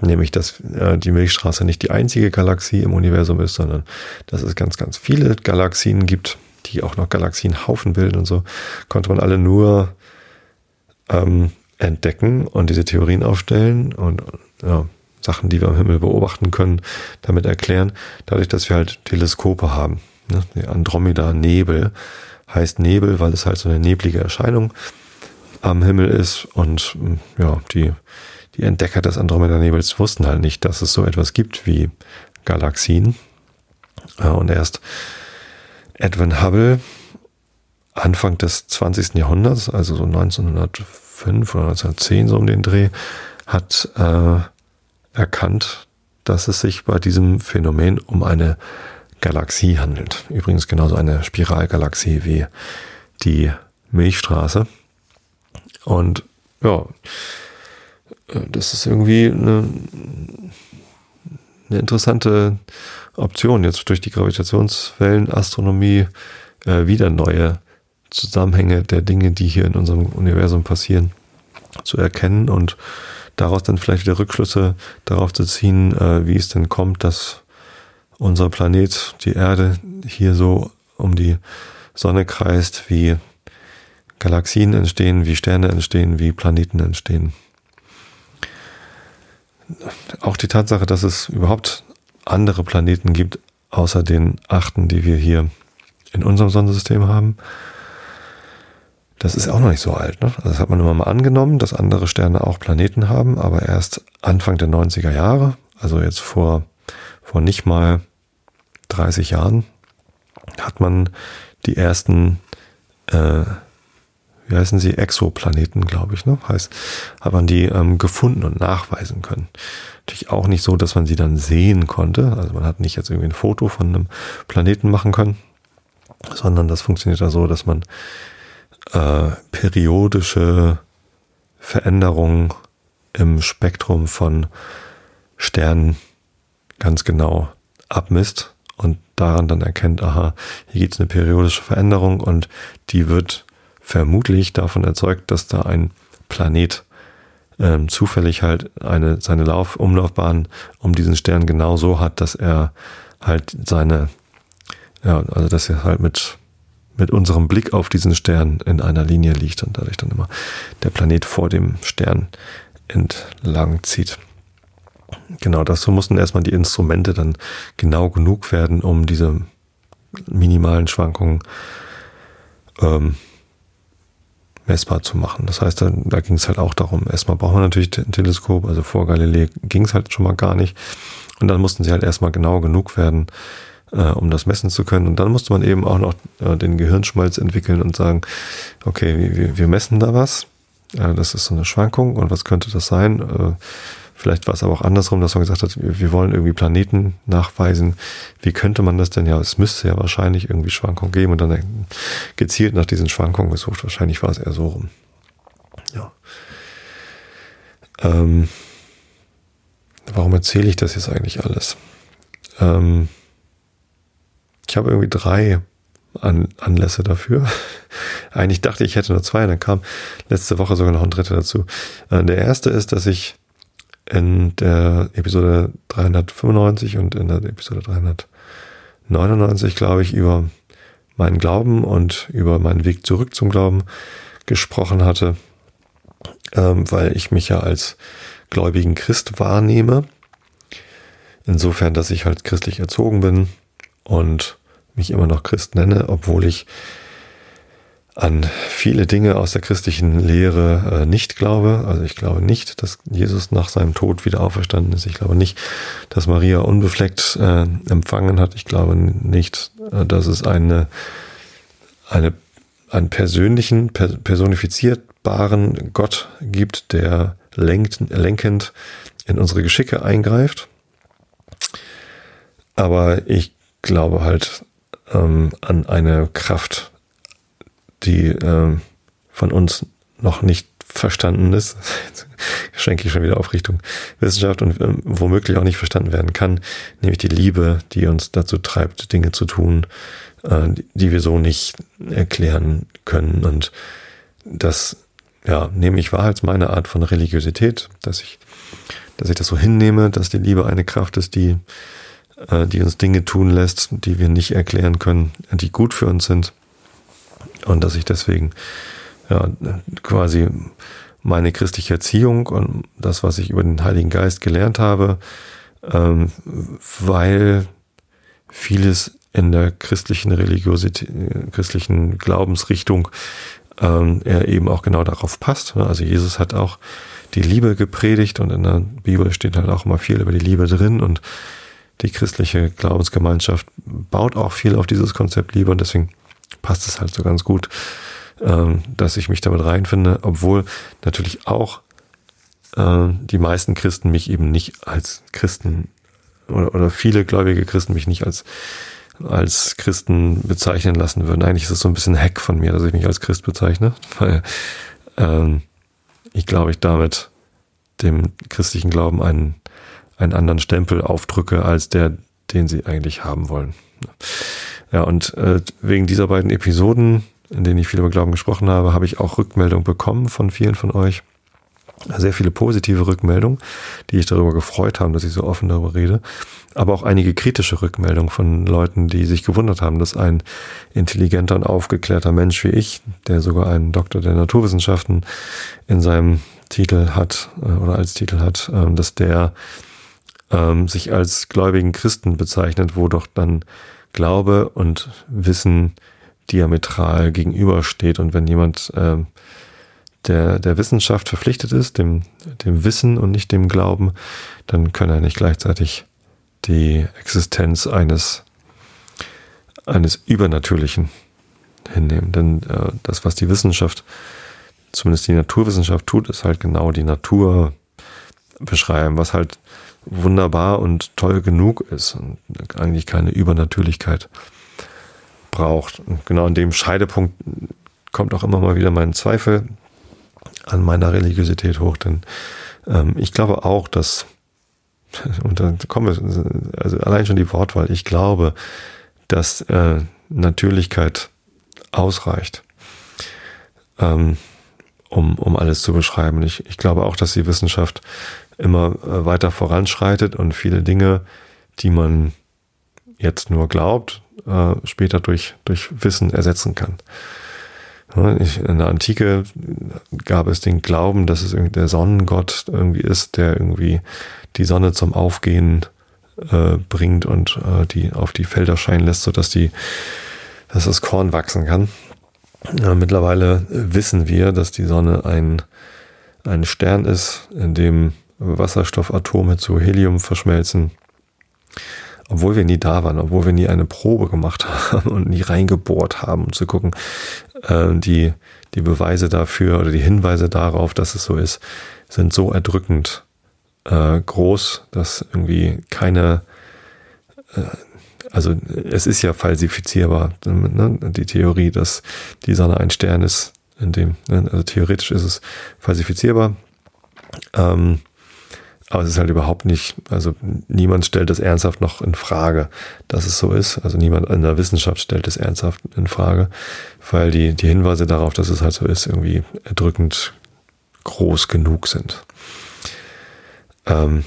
Speaker 1: nämlich dass äh, die Milchstraße nicht die einzige Galaxie im Universum ist, sondern dass es ganz, ganz viele Galaxien gibt, die auch noch Galaxienhaufen bilden und so, konnte man alle nur ähm, entdecken und diese Theorien aufstellen und ja, Sachen, die wir am Himmel beobachten können, damit erklären, dadurch, dass wir halt Teleskope haben. Ne? Andromeda-Nebel heißt Nebel, weil es halt so eine neblige Erscheinung am Himmel ist und ja, die, die Entdecker des Andromeda-Nebels wussten halt nicht, dass es so etwas gibt wie Galaxien. Und erst Edwin Hubble Anfang des 20. Jahrhunderts, also so 1905 oder 1910 so um den Dreh, hat äh, erkannt, dass es sich bei diesem Phänomen um eine Galaxie handelt. Übrigens genauso eine Spiralgalaxie wie die Milchstraße. Und ja, äh, das ist irgendwie eine, eine interessante Option, jetzt durch die Gravitationswellenastronomie äh, wieder neue Zusammenhänge der Dinge, die hier in unserem Universum passieren, zu erkennen und daraus dann vielleicht wieder Rückschlüsse darauf zu ziehen, äh, wie es denn kommt, dass unser Planet, die Erde, hier so um die Sonne kreist, wie Galaxien entstehen, wie Sterne entstehen, wie Planeten entstehen. Auch die Tatsache, dass es überhaupt andere Planeten gibt, außer den achten, die wir hier in unserem Sonnensystem haben, das ist auch noch nicht so alt. Ne? Also das hat man immer mal angenommen, dass andere Sterne auch Planeten haben, aber erst Anfang der 90er Jahre, also jetzt vor, vor nicht mal 30 Jahren, hat man die ersten, äh, wie heißen sie, Exoplaneten, glaube ich, ne? Heißt, hat man die ähm, gefunden und nachweisen können. Natürlich auch nicht so, dass man sie dann sehen konnte. Also man hat nicht jetzt irgendwie ein Foto von einem Planeten machen können, sondern das funktioniert da so, dass man äh, periodische Veränderungen im Spektrum von Sternen ganz genau abmisst und daran dann erkennt, aha, hier gibt es eine periodische Veränderung und die wird vermutlich davon erzeugt, dass da ein Planet ähm, zufällig halt eine, seine Lauf, Umlaufbahn um diesen Stern genau so hat, dass er halt seine, ja, also dass er halt mit mit unserem Blick auf diesen Stern in einer Linie liegt und dadurch dann immer der Planet vor dem Stern entlang zieht. Genau, dazu mussten erstmal die Instrumente dann genau genug werden, um diese minimalen Schwankungen ähm, messbar zu machen. Das heißt, da, da ging es halt auch darum, erstmal brauchen wir natürlich ein Teleskop, also vor Galilei ging es halt schon mal gar nicht. Und dann mussten sie halt erstmal genau genug werden, äh, um das messen zu können. Und dann musste man eben auch noch äh, den Gehirnschmalz entwickeln und sagen, okay, wir, wir messen da was. Äh, das ist so eine Schwankung und was könnte das sein? Äh, vielleicht war es aber auch andersrum, dass man gesagt hat, wir, wollen irgendwie Planeten nachweisen. Wie könnte man das denn? Ja, es müsste ja wahrscheinlich irgendwie Schwankungen geben und dann gezielt nach diesen Schwankungen gesucht. Wahrscheinlich war es eher so rum. Ja. Ähm, warum erzähle ich das jetzt eigentlich alles? Ähm, habe irgendwie drei An Anlässe dafür. Eigentlich dachte ich, ich hätte nur zwei, dann kam letzte Woche sogar noch ein dritter dazu. Äh, der erste ist, dass ich in der Episode 395 und in der Episode 399, glaube ich, über meinen Glauben und über meinen Weg zurück zum Glauben gesprochen hatte, ähm, weil ich mich ja als gläubigen Christ wahrnehme. Insofern, dass ich halt christlich erzogen bin, und mich immer noch Christ nenne, obwohl ich an viele Dinge aus der christlichen Lehre äh, nicht glaube. Also ich glaube nicht, dass Jesus nach seinem Tod wieder auferstanden ist. Ich glaube nicht, dass Maria unbefleckt äh, empfangen hat. Ich glaube nicht, äh, dass es eine, eine, einen persönlichen, per, personifizierbaren Gott gibt, der lenkt, lenkend in unsere Geschicke eingreift. Aber ich glaube halt ähm, an eine Kraft, die ähm, von uns noch nicht verstanden ist. Jetzt schenke ich schon wieder auf Richtung Wissenschaft und ähm, womöglich auch nicht verstanden werden kann, nämlich die Liebe, die uns dazu treibt, Dinge zu tun, äh, die, die wir so nicht erklären können. Und das, ja, nehme ich wahr als meine Art von Religiosität, dass ich, dass ich das so hinnehme, dass die Liebe eine Kraft ist, die die uns Dinge tun lässt, die wir nicht erklären können, die gut für uns sind. Und dass ich deswegen ja, quasi meine christliche Erziehung und das, was ich über den Heiligen Geist gelernt habe, ähm, weil vieles in der christlichen Religiosität, christlichen Glaubensrichtung ähm, er eben auch genau darauf passt. Also Jesus hat auch die Liebe gepredigt und in der Bibel steht halt auch immer viel über die Liebe drin und die christliche Glaubensgemeinschaft baut auch viel auf dieses Konzept Liebe und deswegen passt es halt so ganz gut, ähm, dass ich mich damit reinfinde, obwohl natürlich auch äh, die meisten Christen mich eben nicht als Christen oder, oder viele gläubige Christen mich nicht als als Christen bezeichnen lassen würden. Eigentlich ist es so ein bisschen Hack von mir, dass ich mich als Christ bezeichne, weil ähm, ich glaube, ich damit dem christlichen Glauben einen, einen anderen Stempel aufdrücke, als der, den sie eigentlich haben wollen. Ja, und äh, wegen dieser beiden Episoden, in denen ich viel über Glauben gesprochen habe, habe ich auch Rückmeldung bekommen von vielen von euch. Sehr viele positive Rückmeldungen, die ich darüber gefreut haben, dass ich so offen darüber rede. Aber auch einige kritische Rückmeldungen von Leuten, die sich gewundert haben, dass ein intelligenter und aufgeklärter Mensch wie ich, der sogar einen Doktor der Naturwissenschaften in seinem Titel hat äh, oder als Titel hat, ähm, dass der ähm, sich als gläubigen Christen bezeichnet, wo doch dann Glaube und Wissen diametral gegenübersteht. Und wenn jemand ähm, der, der Wissenschaft verpflichtet ist, dem, dem Wissen und nicht dem Glauben, dann kann er nicht gleichzeitig die Existenz eines, eines Übernatürlichen hinnehmen. Denn äh, das, was die Wissenschaft, zumindest die Naturwissenschaft tut, ist halt genau die Natur beschreiben, was halt wunderbar und toll genug ist und eigentlich keine Übernatürlichkeit braucht. Und genau an dem Scheidepunkt kommt auch immer mal wieder mein Zweifel an meiner Religiosität hoch, denn ähm, ich glaube auch, dass, und dann kommen wir, also allein schon die Wortwahl, ich glaube, dass äh, Natürlichkeit ausreicht, ähm, um, um alles zu beschreiben. Ich, ich glaube auch, dass die Wissenschaft immer äh, weiter voranschreitet und viele Dinge, die man jetzt nur glaubt, äh, später durch, durch Wissen ersetzen kann. In der Antike gab es den Glauben, dass es irgendwie der Sonnengott irgendwie ist, der irgendwie die Sonne zum Aufgehen äh, bringt und die auf die Felder scheinen lässt, sodass die, dass das Korn wachsen kann. Mittlerweile wissen wir, dass die Sonne ein, ein Stern ist, in dem Wasserstoffatome zu Helium verschmelzen obwohl wir nie da waren, obwohl wir nie eine Probe gemacht haben und nie reingebohrt haben, um zu gucken, äh, die, die Beweise dafür oder die Hinweise darauf, dass es so ist, sind so erdrückend äh, groß, dass irgendwie keine, äh, also es ist ja falsifizierbar, ne? die Theorie, dass die Sonne ein Stern ist, in dem, ne? also theoretisch ist es falsifizierbar. Ähm, aber es ist halt überhaupt nicht, also niemand stellt das ernsthaft noch in Frage, dass es so ist. Also niemand in der Wissenschaft stellt es ernsthaft in Frage, weil die, die Hinweise darauf, dass es halt so ist, irgendwie erdrückend groß genug sind. Ähm,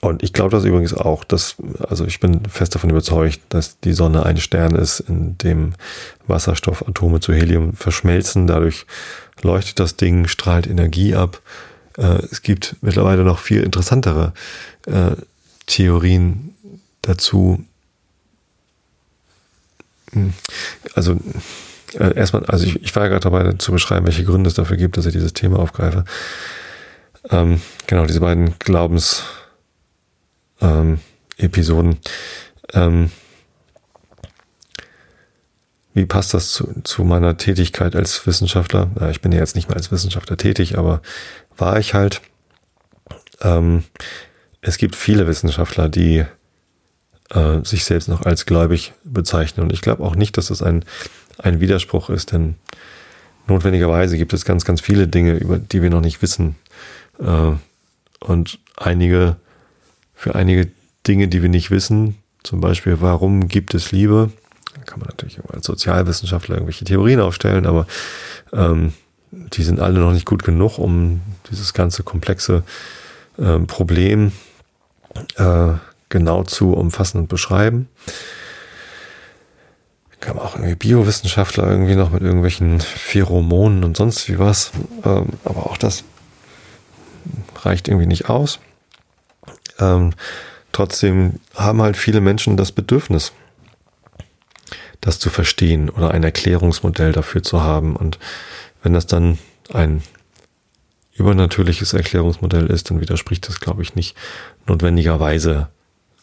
Speaker 1: und ich glaube das übrigens auch, dass, also ich bin fest davon überzeugt, dass die Sonne ein Stern ist, in dem Wasserstoffatome zu Helium verschmelzen. Dadurch leuchtet das Ding, strahlt Energie ab äh, es gibt mittlerweile noch viel interessantere äh, Theorien dazu. Hm. Also äh, erstmal, also ich, ich war gerade dabei zu beschreiben, welche Gründe es dafür gibt, dass ich dieses Thema aufgreife. Ähm, genau, diese beiden Glaubens ähm, Episoden. Ähm, wie passt das zu, zu meiner Tätigkeit als Wissenschaftler? Ja, ich bin ja jetzt nicht mehr als Wissenschaftler tätig, aber war ich halt. Ähm, es gibt viele Wissenschaftler, die äh, sich selbst noch als gläubig bezeichnen. Und ich glaube auch nicht, dass das ein, ein Widerspruch ist, denn notwendigerweise gibt es ganz, ganz viele Dinge, über die wir noch nicht wissen. Äh, und einige, für einige Dinge, die wir nicht wissen, zum Beispiel, warum gibt es Liebe? Da kann man natürlich als Sozialwissenschaftler irgendwelche Theorien aufstellen, aber ähm, die sind alle noch nicht gut genug, um dieses ganze komplexe äh, Problem äh, genau zu umfassen und beschreiben. wir haben auch irgendwie Biowissenschaftler irgendwie noch mit irgendwelchen Pheromonen und sonst wie was. Ähm, aber auch das reicht irgendwie nicht aus. Ähm, trotzdem haben halt viele Menschen das Bedürfnis, das zu verstehen oder ein Erklärungsmodell dafür zu haben. Und wenn das dann ein übernatürliches Erklärungsmodell ist, dann widerspricht das, glaube ich, nicht notwendigerweise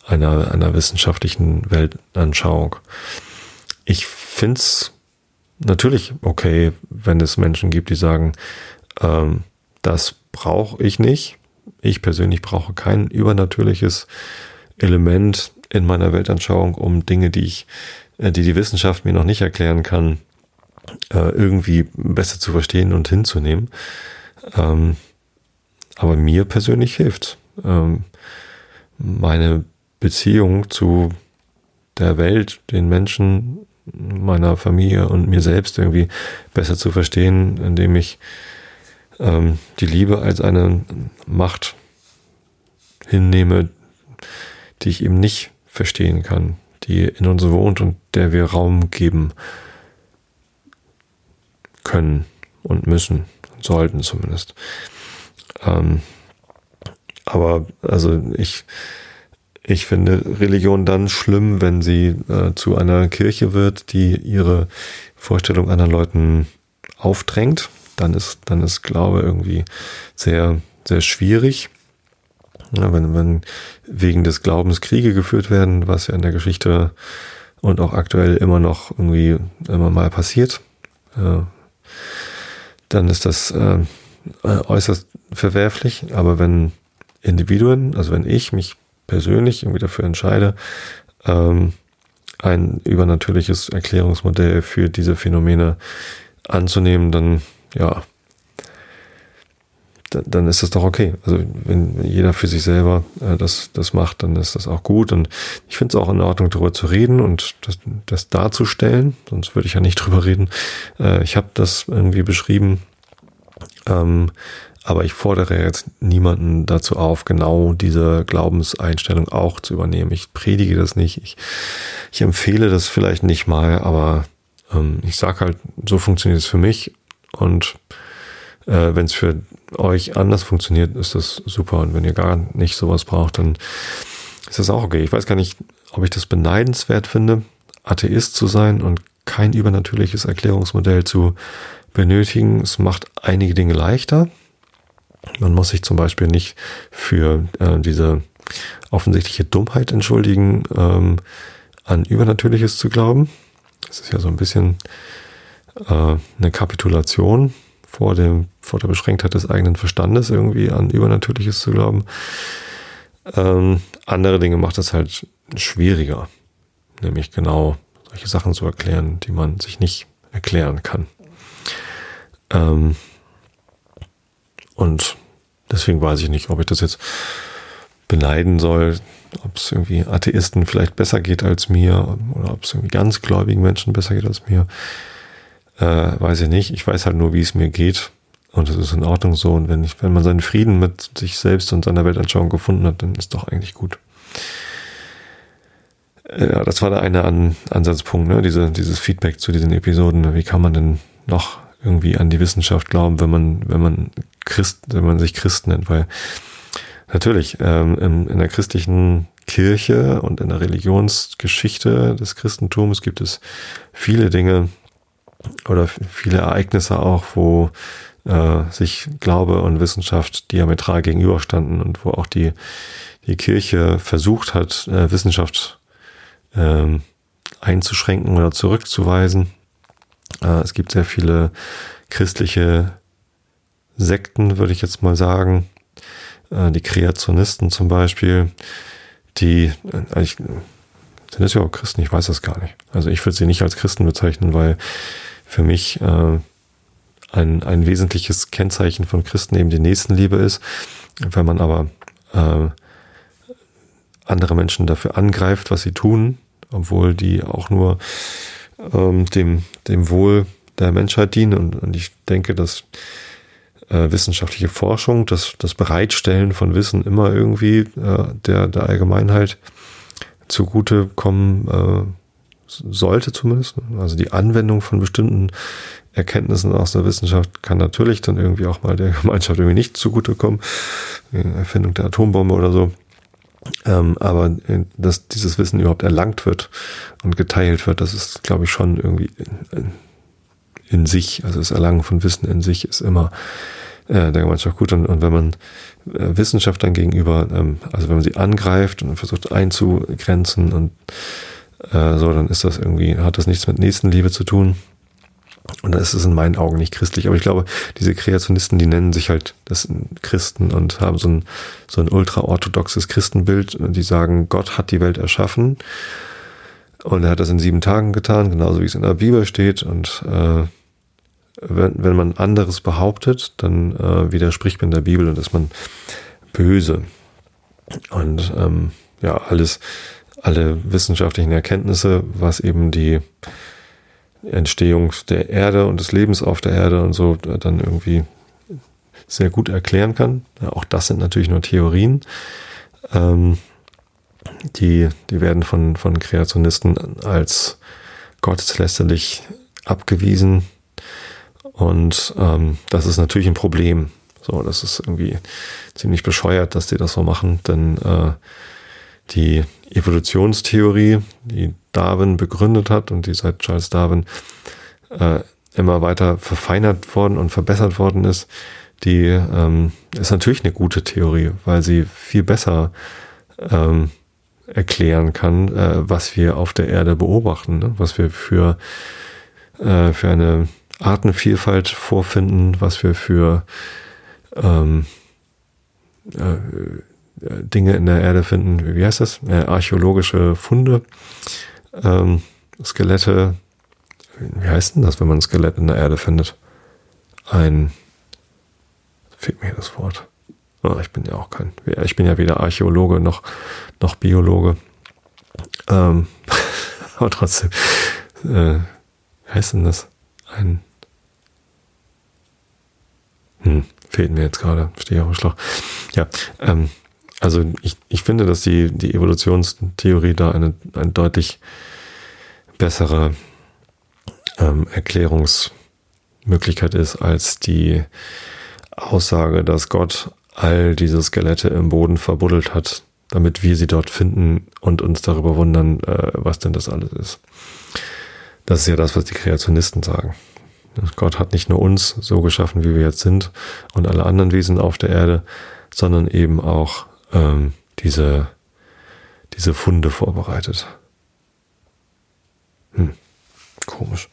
Speaker 1: einer, einer wissenschaftlichen Weltanschauung. Ich finde es natürlich okay, wenn es Menschen gibt, die sagen, ähm, das brauche ich nicht. Ich persönlich brauche kein übernatürliches Element in meiner Weltanschauung, um Dinge, die ich, die die Wissenschaft mir noch nicht erklären kann, äh, irgendwie besser zu verstehen und hinzunehmen. Ähm, aber mir persönlich hilft. Ähm, meine Beziehung zu der Welt, den Menschen, meiner Familie und mir selbst irgendwie besser zu verstehen, indem ich ähm, die Liebe als eine Macht hinnehme, die ich eben nicht verstehen kann, die in uns wohnt und der wir Raum geben können und müssen, sollten zumindest. Ähm, aber also ich ich finde Religion dann schlimm, wenn sie äh, zu einer Kirche wird, die ihre Vorstellung anderen Leuten aufdrängt. Dann ist, dann ist Glaube irgendwie sehr, sehr schwierig. Ja, wenn, wenn wegen des Glaubens Kriege geführt werden, was ja in der Geschichte und auch aktuell immer noch irgendwie immer mal passiert, äh, dann ist das äh, äußerst verwerflich. Aber wenn Individuen, also wenn ich mich persönlich irgendwie dafür entscheide, ähm, ein übernatürliches Erklärungsmodell für diese Phänomene anzunehmen, dann ja, dann ist das doch okay. Also wenn jeder für sich selber äh, das, das macht, dann ist das auch gut. Und ich finde es auch in Ordnung, darüber zu reden und das, das darzustellen. Sonst würde ich ja nicht drüber reden. Äh, ich habe das irgendwie beschrieben. Ähm, aber ich fordere jetzt niemanden dazu auf, genau diese Glaubenseinstellung auch zu übernehmen. Ich predige das nicht. Ich, ich empfehle das vielleicht nicht mal, aber ähm, ich sage halt, so funktioniert es für mich. Und äh, wenn es für euch anders funktioniert, ist das super. Und wenn ihr gar nicht sowas braucht, dann ist das auch okay. Ich weiß gar nicht, ob ich das beneidenswert finde, Atheist zu sein und kein übernatürliches Erklärungsmodell zu benötigen. Es macht einige Dinge leichter. Man muss sich zum Beispiel nicht für äh, diese offensichtliche Dummheit entschuldigen, ähm, an Übernatürliches zu glauben. Das ist ja so ein bisschen äh, eine Kapitulation vor, dem, vor der Beschränktheit des eigenen Verstandes, irgendwie an Übernatürliches zu glauben. Ähm, andere Dinge macht es halt schwieriger, nämlich genau solche Sachen zu erklären, die man sich nicht erklären kann. Ähm, und deswegen weiß ich nicht, ob ich das jetzt beneiden soll, ob es irgendwie Atheisten vielleicht besser geht als mir oder ob es irgendwie ganz gläubigen Menschen besser geht als mir. Äh, weiß ich nicht. Ich weiß halt nur, wie es mir geht. Und es ist in Ordnung so. Und wenn ich, wenn man seinen Frieden mit sich selbst und seiner Weltanschauung gefunden hat, dann ist doch eigentlich gut. Ja, das war der eine An Ansatzpunkt, ne? Diese, dieses Feedback zu diesen Episoden. Wie kann man denn noch irgendwie an die Wissenschaft glauben, wenn man, wenn man Christ, wenn man sich Christ nennt, weil natürlich ähm, in, in der christlichen Kirche und in der Religionsgeschichte des Christentums gibt es viele Dinge oder viele Ereignisse auch, wo äh, sich Glaube und Wissenschaft diametral gegenüberstanden und wo auch die, die Kirche versucht hat, äh, Wissenschaft äh, einzuschränken oder zurückzuweisen. Äh, es gibt sehr viele christliche Sekten, würde ich jetzt mal sagen. Äh, die Kreationisten zum Beispiel, die äh, ich, sind das ja auch Christen, ich weiß das gar nicht. Also ich würde sie nicht als Christen bezeichnen, weil für mich äh, ein, ein wesentliches Kennzeichen von Christen eben die Nächstenliebe ist. Wenn man aber äh, andere Menschen dafür angreift, was sie tun, obwohl die auch nur ähm, dem, dem Wohl der Menschheit dienen. Und, und ich denke, dass äh, wissenschaftliche Forschung, das, das Bereitstellen von Wissen immer irgendwie äh, der, der Allgemeinheit zugute kommen äh, sollte zumindest. Also die Anwendung von bestimmten Erkenntnissen aus der Wissenschaft kann natürlich dann irgendwie auch mal der Gemeinschaft irgendwie nicht zugutekommen. Erfindung der Atombombe oder so. Ähm, aber äh, dass dieses Wissen überhaupt erlangt wird und geteilt wird, das ist, glaube ich, schon irgendwie in, in, sich, also das Erlangen von Wissen in sich ist immer äh, der Gemeinschaft gut. Und, und wenn man äh, Wissenschaft dann gegenüber, ähm, also wenn man sie angreift und versucht einzugrenzen und äh, so, dann ist das irgendwie, hat das nichts mit Nächstenliebe zu tun. Und da ist es in meinen Augen nicht christlich. Aber ich glaube, diese Kreationisten, die nennen sich halt das Christen und haben so ein, so ein ultraorthodoxes Christenbild. Die sagen, Gott hat die Welt erschaffen. Und er hat das in sieben Tagen getan, genauso wie es in der Bibel steht. Und äh, wenn, wenn man anderes behauptet, dann äh, widerspricht man der Bibel und ist man böse. Und ähm, ja, alles, alle wissenschaftlichen Erkenntnisse, was eben die Entstehung der Erde und des Lebens auf der Erde und so dann irgendwie sehr gut erklären kann. Ja, auch das sind natürlich nur Theorien. Ähm, die, die werden von, von Kreationisten als gotteslästerlich abgewiesen. Und ähm, das ist natürlich ein Problem. So, das ist irgendwie ziemlich bescheuert, dass die das so machen, denn äh, die Evolutionstheorie, die Darwin begründet hat und die seit Charles Darwin äh, immer weiter verfeinert worden und verbessert worden ist, die ähm, ist natürlich eine gute Theorie, weil sie viel besser ähm, erklären kann, äh, was wir auf der Erde beobachten, ne? was wir für, äh, für eine Artenvielfalt vorfinden, was wir für ähm, äh, Dinge in der Erde finden, wie heißt das? Äh, archäologische Funde, ähm, Skelette, wie heißt denn das, wenn man ein Skelett in der Erde findet? Ein, fehlt mir das Wort. Oh, ich bin ja auch kein, ich bin ja weder Archäologe noch, noch Biologe. Ähm, aber trotzdem, äh, wie heißt denn das? Ein, hm, fehlt mir jetzt gerade, stehe auf dem Schlauch. Ja, ähm, also ich, ich finde, dass die, die Evolutionstheorie da eine, eine deutlich bessere ähm, Erklärungsmöglichkeit ist als die Aussage, dass Gott all diese Skelette im Boden verbuddelt hat, damit wir sie dort finden und uns darüber wundern, äh, was denn das alles ist. Das ist ja das, was die Kreationisten sagen. Gott hat nicht nur uns so geschaffen, wie wir jetzt sind und alle anderen Wesen auf der Erde, sondern eben auch ähm, diese, diese Funde vorbereitet. Hm, komisch.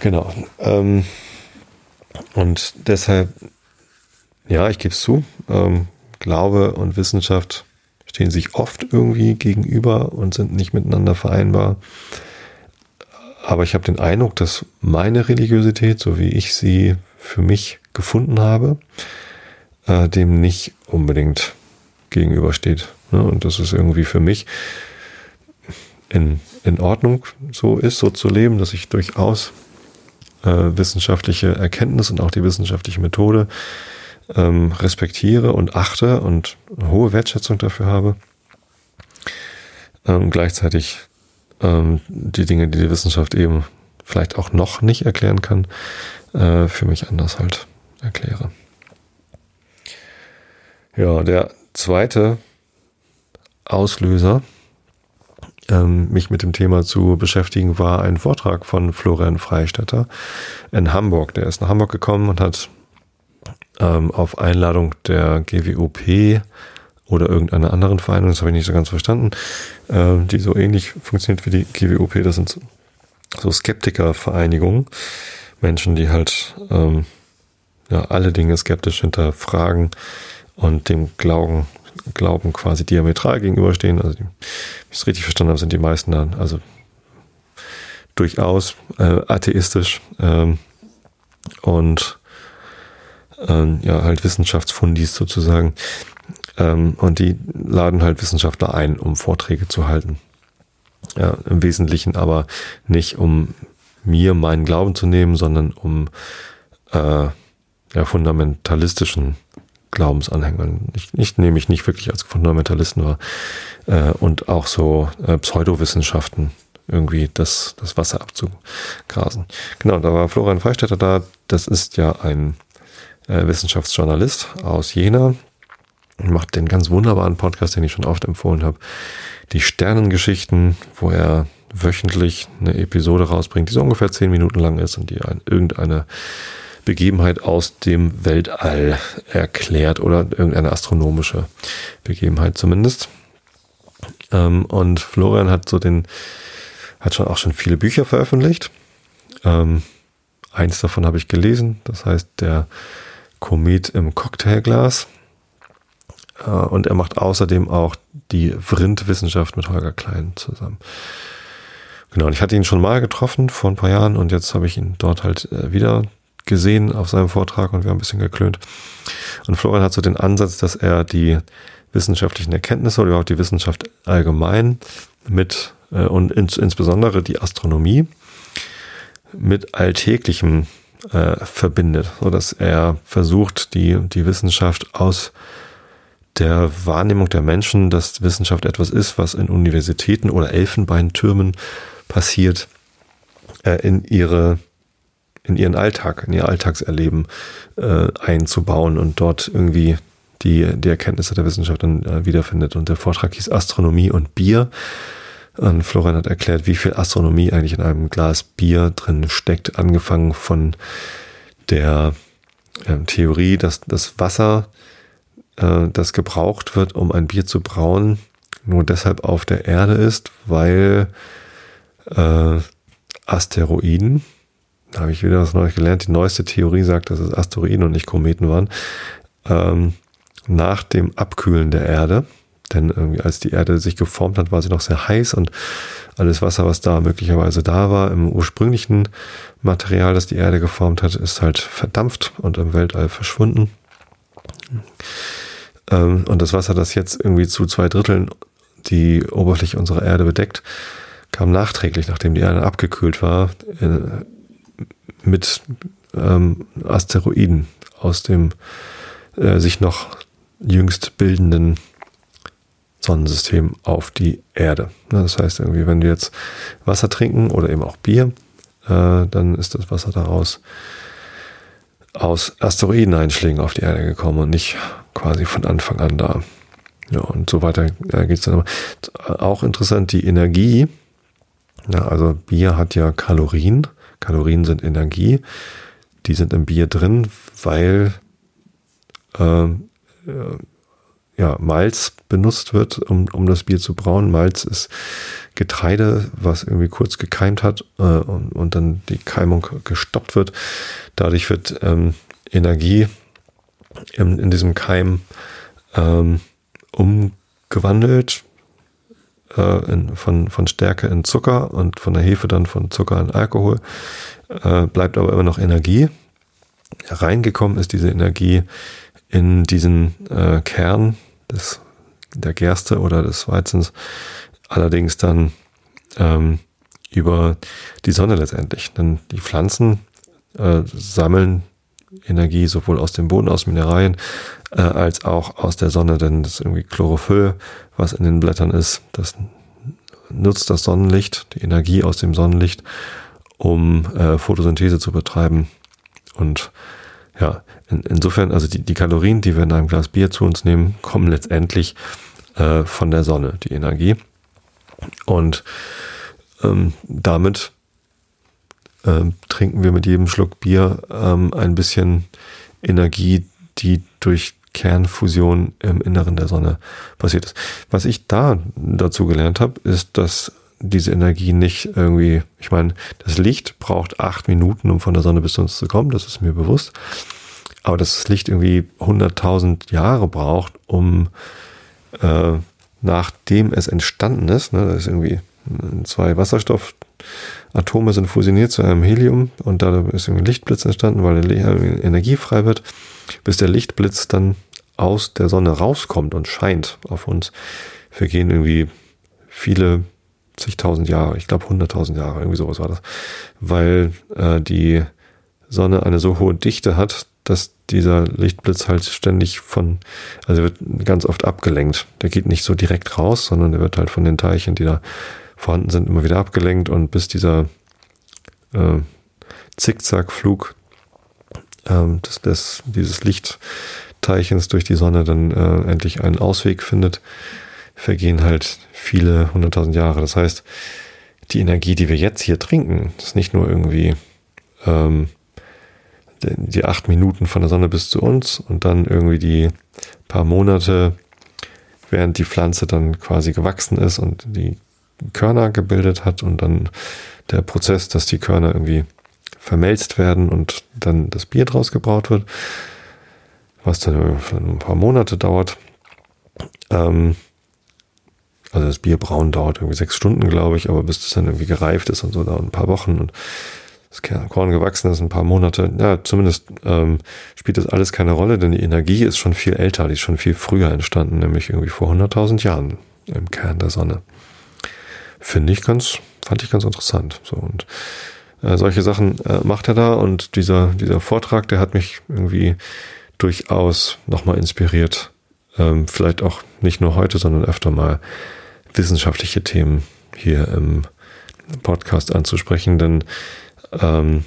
Speaker 1: Genau. Ähm, und deshalb, ja, ich gebe es zu, ähm, Glaube und Wissenschaft stehen sich oft irgendwie gegenüber und sind nicht miteinander vereinbar. Aber ich habe den Eindruck, dass meine Religiosität, so wie ich sie für mich gefunden habe, äh, dem nicht unbedingt gegenübersteht. Ne? Und das ist irgendwie für mich in, in Ordnung, so ist, so zu leben, dass ich durchaus äh, wissenschaftliche Erkenntnis und auch die wissenschaftliche Methode ähm, respektiere und achte und hohe Wertschätzung dafür habe. Ähm, gleichzeitig ähm, die Dinge, die die Wissenschaft eben vielleicht auch noch nicht erklären kann, äh, für mich anders halt erkläre. Ja, der zweite Auslöser, ähm, mich mit dem Thema zu beschäftigen, war ein Vortrag von Florian Freistetter in Hamburg. Der ist nach Hamburg gekommen und hat ähm, auf Einladung der GWOP oder irgendeiner anderen Vereinigung, das habe ich nicht so ganz verstanden, äh, die so ähnlich funktioniert wie die GWOP, das sind so Skeptikervereinigungen, Menschen, die halt ähm, ja, alle Dinge skeptisch hinterfragen, und dem Glauben, Glauben quasi diametral gegenüberstehen. Also, wenn ich es richtig verstanden habe, sind die meisten dann also durchaus äh, atheistisch ähm, und ähm, ja, halt Wissenschaftsfundis sozusagen. Ähm, und die laden halt Wissenschaftler ein, um Vorträge zu halten. Ja, im Wesentlichen aber nicht, um mir meinen Glauben zu nehmen, sondern um äh, ja, fundamentalistischen Glaubensanhängern. Ich, ich nehme mich nicht wirklich als Fundamentalisten wahr. Äh, und auch so äh, Pseudowissenschaften irgendwie das, das Wasser abzugrasen. Genau, da war Florian Freistetter da. Das ist ja ein äh, Wissenschaftsjournalist aus Jena. Macht den ganz wunderbaren Podcast, den ich schon oft empfohlen habe. Die Sternengeschichten, wo er wöchentlich eine Episode rausbringt, die so ungefähr zehn Minuten lang ist und die ein, irgendeine Begebenheit aus dem Weltall erklärt oder irgendeine astronomische Begebenheit zumindest. Ähm, und Florian hat so den, hat schon auch schon viele Bücher veröffentlicht. Ähm, eins davon habe ich gelesen, das heißt der Komet im Cocktailglas. Äh, und er macht außerdem auch die Vrind-Wissenschaft mit Holger Klein zusammen. Genau, und ich hatte ihn schon mal getroffen vor ein paar Jahren und jetzt habe ich ihn dort halt äh, wieder gesehen auf seinem Vortrag und wir haben ein bisschen geklönt. Und Florian hat so den Ansatz, dass er die wissenschaftlichen Erkenntnisse oder überhaupt die Wissenschaft allgemein mit äh, und ins, insbesondere die Astronomie mit Alltäglichem äh, verbindet, so dass er versucht, die, die Wissenschaft aus der Wahrnehmung der Menschen, dass Wissenschaft etwas ist, was in Universitäten oder Elfenbeintürmen passiert, äh, in ihre in ihren Alltag, in ihr Alltagserleben äh, einzubauen und dort irgendwie die, die Erkenntnisse der Wissenschaft dann äh, wiederfindet. Und der Vortrag hieß Astronomie und Bier. Und Florian hat erklärt, wie viel Astronomie eigentlich in einem Glas Bier drin steckt, angefangen von der äh, Theorie, dass das Wasser, äh, das gebraucht wird, um ein Bier zu brauen, nur deshalb auf der Erde ist, weil äh, Asteroiden, da habe ich wieder was Neues gelernt, die neueste Theorie sagt, dass es Asteroiden und nicht Kometen waren, ähm, nach dem Abkühlen der Erde, denn irgendwie als die Erde sich geformt hat, war sie noch sehr heiß und alles Wasser, was da möglicherweise da war, im ursprünglichen Material, das die Erde geformt hat, ist halt verdampft und im Weltall verschwunden. Ähm, und das Wasser, das jetzt irgendwie zu zwei Dritteln die Oberfläche unserer Erde bedeckt, kam nachträglich, nachdem die Erde abgekühlt war, äh, mit ähm, Asteroiden aus dem äh, sich noch jüngst bildenden Sonnensystem auf die Erde. Das heißt irgendwie, wenn wir jetzt Wasser trinken oder eben auch Bier, äh, dann ist das Wasser daraus aus Asteroideneinschlägen auf die Erde gekommen und nicht quasi von Anfang an da. Ja, und so weiter äh, geht es dann. Auch interessant, die Energie, ja, also Bier hat ja Kalorien. Kalorien sind Energie. Die sind im Bier drin, weil äh, äh, ja, Malz benutzt wird, um, um das Bier zu brauen. Malz ist Getreide, was irgendwie kurz gekeimt hat äh, und, und dann die Keimung gestoppt wird. Dadurch wird ähm, Energie in, in diesem Keim ähm, umgewandelt äh, in, von, von Stärke in Zucker und von der Hefe dann von Zucker in Alkohol, äh, bleibt aber immer noch Energie. Reingekommen ist diese Energie in diesen äh, Kern des, der Gerste oder des Weizens, allerdings dann ähm, über die Sonne letztendlich. Denn die Pflanzen äh, sammeln Energie sowohl aus dem Boden, aus Mineralien, äh, als auch aus der Sonne, denn das irgendwie Chlorophyll, was in den Blättern ist, das nutzt das Sonnenlicht, die Energie aus dem Sonnenlicht, um äh, Photosynthese zu betreiben. Und ja, in, insofern, also die, die Kalorien, die wir in einem Glas Bier zu uns nehmen, kommen letztendlich äh, von der Sonne, die Energie. Und ähm, damit ähm, trinken wir mit jedem Schluck Bier ähm, ein bisschen Energie, die durch Kernfusion im Inneren der Sonne passiert ist. Was ich da dazu gelernt habe, ist, dass diese Energie nicht irgendwie, ich meine, das Licht braucht acht Minuten, um von der Sonne bis zu uns zu kommen, das ist mir bewusst. Aber dass das Licht irgendwie 100.000 Jahre braucht, um äh, nachdem es entstanden ist, ne, das ist irgendwie zwei Wasserstoff Atome sind fusioniert zu einem Helium und da ist ein Lichtblitz entstanden, weil Energie frei wird, bis der Lichtblitz dann aus der Sonne rauskommt und scheint auf uns, vergehen irgendwie viele zigtausend Jahre, ich glaube hunderttausend Jahre, irgendwie sowas war das, weil äh, die Sonne eine so hohe Dichte hat, dass dieser Lichtblitz halt ständig von, also wird ganz oft abgelenkt. Der geht nicht so direkt raus, sondern der wird halt von den Teilchen, die da vorhanden sind, immer wieder abgelenkt und bis dieser äh, Zickzackflug ähm, des, des, dieses Lichtteilchens durch die Sonne dann äh, endlich einen Ausweg findet, vergehen halt viele hunderttausend Jahre. Das heißt, die Energie, die wir jetzt hier trinken, ist nicht nur irgendwie ähm, die acht Minuten von der Sonne bis zu uns und dann irgendwie die paar Monate, während die Pflanze dann quasi gewachsen ist und die Körner gebildet hat und dann der Prozess, dass die Körner irgendwie vermelzt werden und dann das Bier draus gebraut wird, was dann ein paar Monate dauert. Ähm, also das Bierbrauen dauert irgendwie sechs Stunden, glaube ich, aber bis das dann irgendwie gereift ist und so, dauert ein paar Wochen und das Korn gewachsen ist, ein paar Monate. Ja, zumindest ähm, spielt das alles keine Rolle, denn die Energie ist schon viel älter, die ist schon viel früher entstanden, nämlich irgendwie vor 100.000 Jahren im Kern der Sonne. Finde ich ganz, fand ich ganz interessant. So und äh, solche Sachen äh, macht er da und dieser dieser Vortrag, der hat mich irgendwie durchaus nochmal inspiriert. Ähm, vielleicht auch nicht nur heute, sondern öfter mal wissenschaftliche Themen hier im Podcast anzusprechen, denn ähm,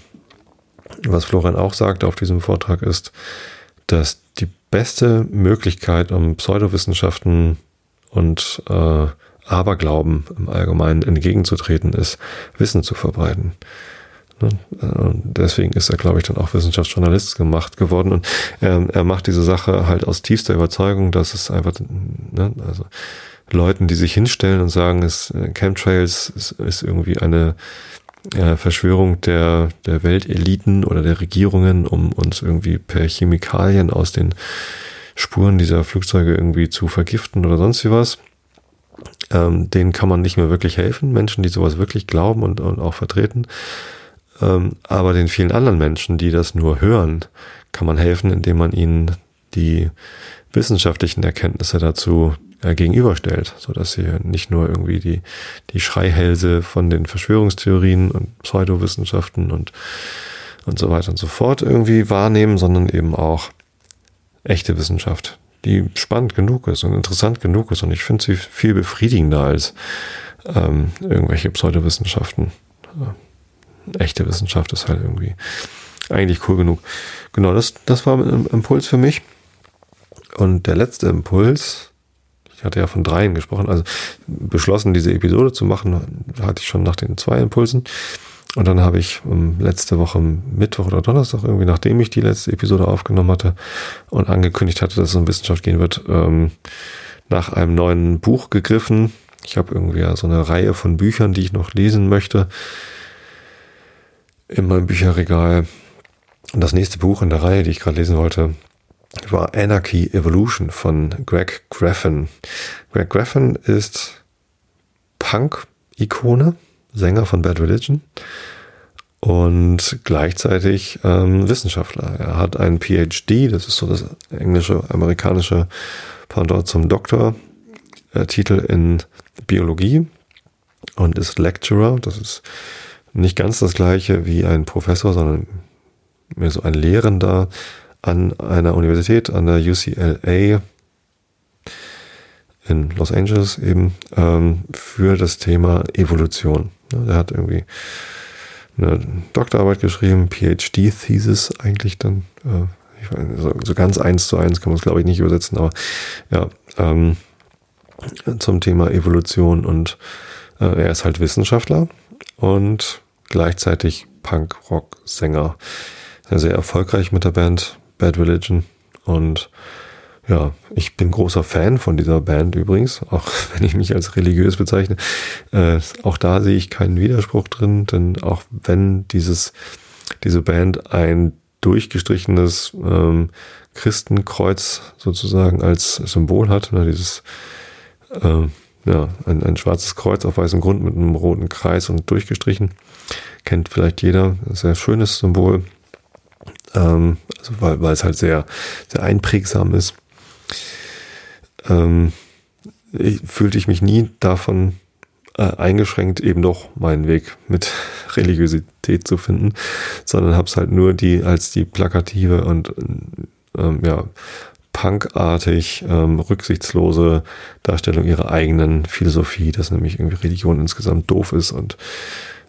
Speaker 1: was Florian auch sagte auf diesem Vortrag ist, dass die beste Möglichkeit, um Pseudowissenschaften und äh, Aberglauben im Allgemeinen entgegenzutreten ist, Wissen zu verbreiten. Ne? Deswegen ist er, glaube ich, dann auch Wissenschaftsjournalist gemacht geworden. Und er, er macht diese Sache halt aus tiefster Überzeugung, dass es einfach, ne, also Leuten, die sich hinstellen und sagen, es äh, Chemtrails ist, ist irgendwie eine äh, Verschwörung der, der Welteliten oder der Regierungen, um uns irgendwie per Chemikalien aus den Spuren dieser Flugzeuge irgendwie zu vergiften oder sonst wie was ähm, denen kann man nicht mehr wirklich helfen, Menschen, die sowas wirklich glauben und, und auch vertreten. Ähm, aber den vielen anderen Menschen, die das nur hören, kann man helfen, indem man ihnen die wissenschaftlichen Erkenntnisse dazu äh, gegenüberstellt, so dass sie nicht nur irgendwie die, die Schreihälse von den Verschwörungstheorien und Pseudowissenschaften und, und so weiter und so fort irgendwie wahrnehmen, sondern eben auch echte Wissenschaft, die spannend genug ist und interessant genug ist. Und ich finde sie viel befriedigender als ähm, irgendwelche Pseudowissenschaften. Äh, echte Wissenschaft ist halt irgendwie eigentlich cool genug. Genau, das, das war ein Impuls für mich. Und der letzte Impuls, ich hatte ja von dreien gesprochen, also beschlossen, diese Episode zu machen, hatte ich schon nach den zwei Impulsen. Und dann habe ich ähm, letzte Woche Mittwoch oder Donnerstag, irgendwie nachdem ich die letzte Episode aufgenommen hatte und angekündigt hatte, dass es um Wissenschaft gehen wird, ähm, nach einem neuen Buch gegriffen. Ich habe irgendwie ja so eine Reihe von Büchern, die ich noch lesen möchte in meinem Bücherregal. Und das nächste Buch in der Reihe, die ich gerade lesen wollte, war Anarchy Evolution von Greg Graffin. Greg Graffin ist Punk-Ikone Sänger von Bad Religion und gleichzeitig ähm, Wissenschaftler. Er hat einen PhD, das ist so das englische, amerikanische Pendant zum Doktor-Titel in Biologie und ist Lecturer. Das ist nicht ganz das gleiche wie ein Professor, sondern mehr so ein Lehrender an einer Universität, an der UCLA in Los Angeles eben, ähm, für das Thema Evolution. Er hat irgendwie eine Doktorarbeit geschrieben, PhD-Thesis eigentlich dann. Äh, weiß, so, so, ganz eins zu eins kann man es glaube ich nicht übersetzen, aber ja, ähm, zum Thema Evolution und äh, er ist halt Wissenschaftler und gleichzeitig Punk-Rock-Sänger. Sehr, sehr erfolgreich mit der Band Bad Religion und ja, ich bin großer Fan von dieser Band übrigens, auch wenn ich mich als religiös bezeichne. Äh, auch da sehe ich keinen Widerspruch drin, denn auch wenn dieses, diese Band ein durchgestrichenes ähm, Christenkreuz sozusagen als Symbol hat, ne, dieses äh, ja, ein, ein schwarzes Kreuz auf weißem Grund mit einem roten Kreis und durchgestrichen. Kennt vielleicht jeder. Sehr schönes Symbol. Ähm, also weil, weil es halt sehr, sehr einprägsam ist ähm, fühlte ich mich nie davon äh, eingeschränkt, eben doch meinen Weg mit Religiosität zu finden, sondern habe es halt nur die als die plakative und ähm, ja punkartig, ähm, rücksichtslose Darstellung ihrer eigenen Philosophie, dass nämlich irgendwie Religion insgesamt doof ist und,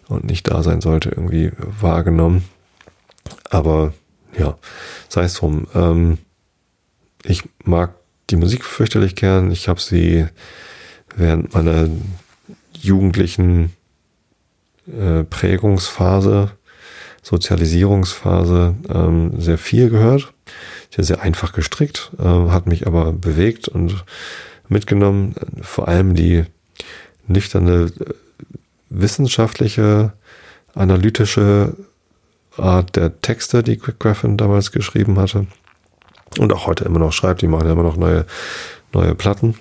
Speaker 1: und nicht da sein sollte, irgendwie wahrgenommen. Aber ja, sei es drum. Ähm, ich mag die Musik fürchterlich gern. Ich habe sie während meiner jugendlichen äh, Prägungsphase, Sozialisierungsphase ähm, sehr viel gehört. Habe sehr einfach gestrickt, äh, hat mich aber bewegt und mitgenommen. Vor allem die nüchterne äh, wissenschaftliche, analytische Art der Texte, die Quick Graffin damals geschrieben hatte und auch heute immer noch schreibt. Die machen ja immer noch neue, neue Platten.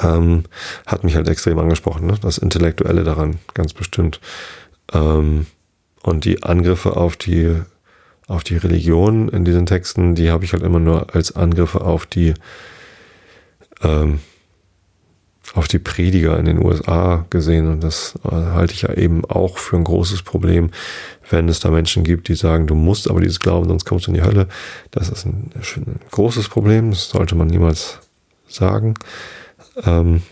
Speaker 1: Ähm, hat mich halt extrem angesprochen, ne? das Intellektuelle daran, ganz bestimmt. Ähm, und die Angriffe auf die, auf die Religion in diesen Texten, die habe ich halt immer nur als Angriffe auf die, ähm, auf die Prediger in den USA gesehen. Und das äh, halte ich ja eben auch für ein großes Problem, wenn es da Menschen gibt, die sagen, du musst aber dieses glauben, sonst kommst du in die Hölle. Das ist ein, ein großes Problem, das sollte man niemals sagen. Ähm,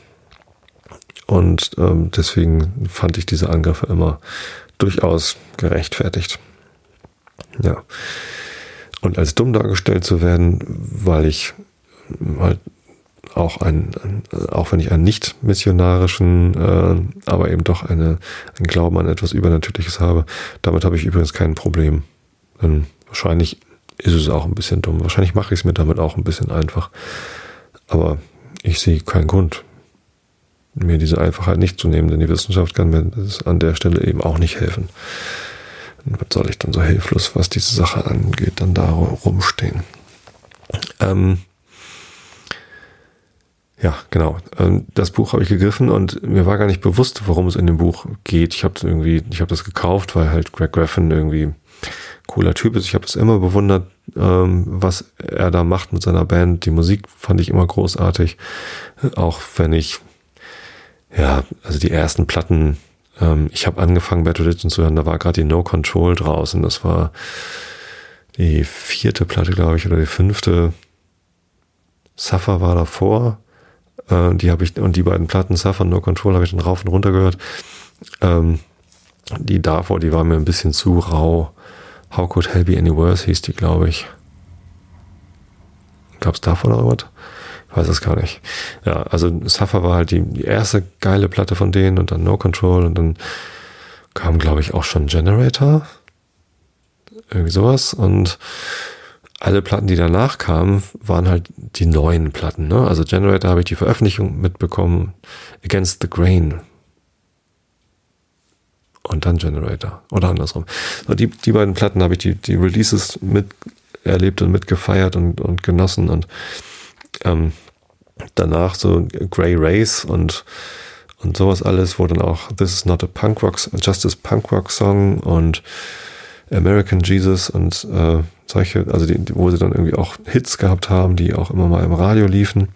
Speaker 1: und ähm, deswegen fand ich diese Angriffe immer durchaus gerechtfertigt. Ja. Und als dumm dargestellt zu werden, weil ich halt auch ein, auch wenn ich einen nicht missionarischen, äh, aber eben doch eine, einen Glauben an etwas Übernatürliches habe, damit habe ich übrigens kein Problem. Denn wahrscheinlich ist es auch ein bisschen dumm. Wahrscheinlich mache ich es mir damit auch ein bisschen einfach. Aber ich sehe keinen Grund, mir diese Einfachheit nicht zu nehmen, denn die Wissenschaft kann mir an der Stelle eben auch nicht helfen. Und was soll ich dann so hilflos, was diese Sache angeht, dann da rumstehen? Ähm, ja, genau. Ähm, das Buch habe ich gegriffen und mir war gar nicht bewusst, worum es in dem Buch geht. Ich habe irgendwie, ich habe das gekauft, weil halt Greg Graffin irgendwie cooler Typ ist. Ich habe das immer bewundert, ähm, was er da macht mit seiner Band. Die Musik fand ich immer großartig, auch wenn ich ja, also die ersten Platten. Ähm, ich habe angefangen, Bad Religion zu hören. Da war gerade die No Control draußen. Das war die vierte Platte, glaube ich, oder die fünfte. Suffer war davor. Äh, die habe ich, und die beiden Platten, Suffer und No Control, habe ich dann rauf und runter gehört. Ähm, die davor, die war mir ein bisschen zu rau. How Could Hell Be Any Worse hieß die, glaube ich. Gab es davor noch was? Ich weiß es gar nicht. Ja, also Suffer war halt die, die erste geile Platte von denen und dann No Control und dann kam, glaube ich, auch schon Generator. Irgendwie sowas. Und alle Platten, die danach kamen, waren halt die neuen Platten. Ne? Also Generator habe ich die Veröffentlichung mitbekommen. Against the Grain. Und dann Generator. Oder andersrum. So, die, die beiden Platten habe ich die, die Releases miterlebt und mitgefeiert und, und genossen. Und ähm, danach so Grey Race und, und sowas alles, wo dann auch This is not a Punk Rock, Justice Punk Rock Song und American Jesus und äh, solche, also die, wo sie dann irgendwie auch Hits gehabt haben, die auch immer mal im Radio liefen.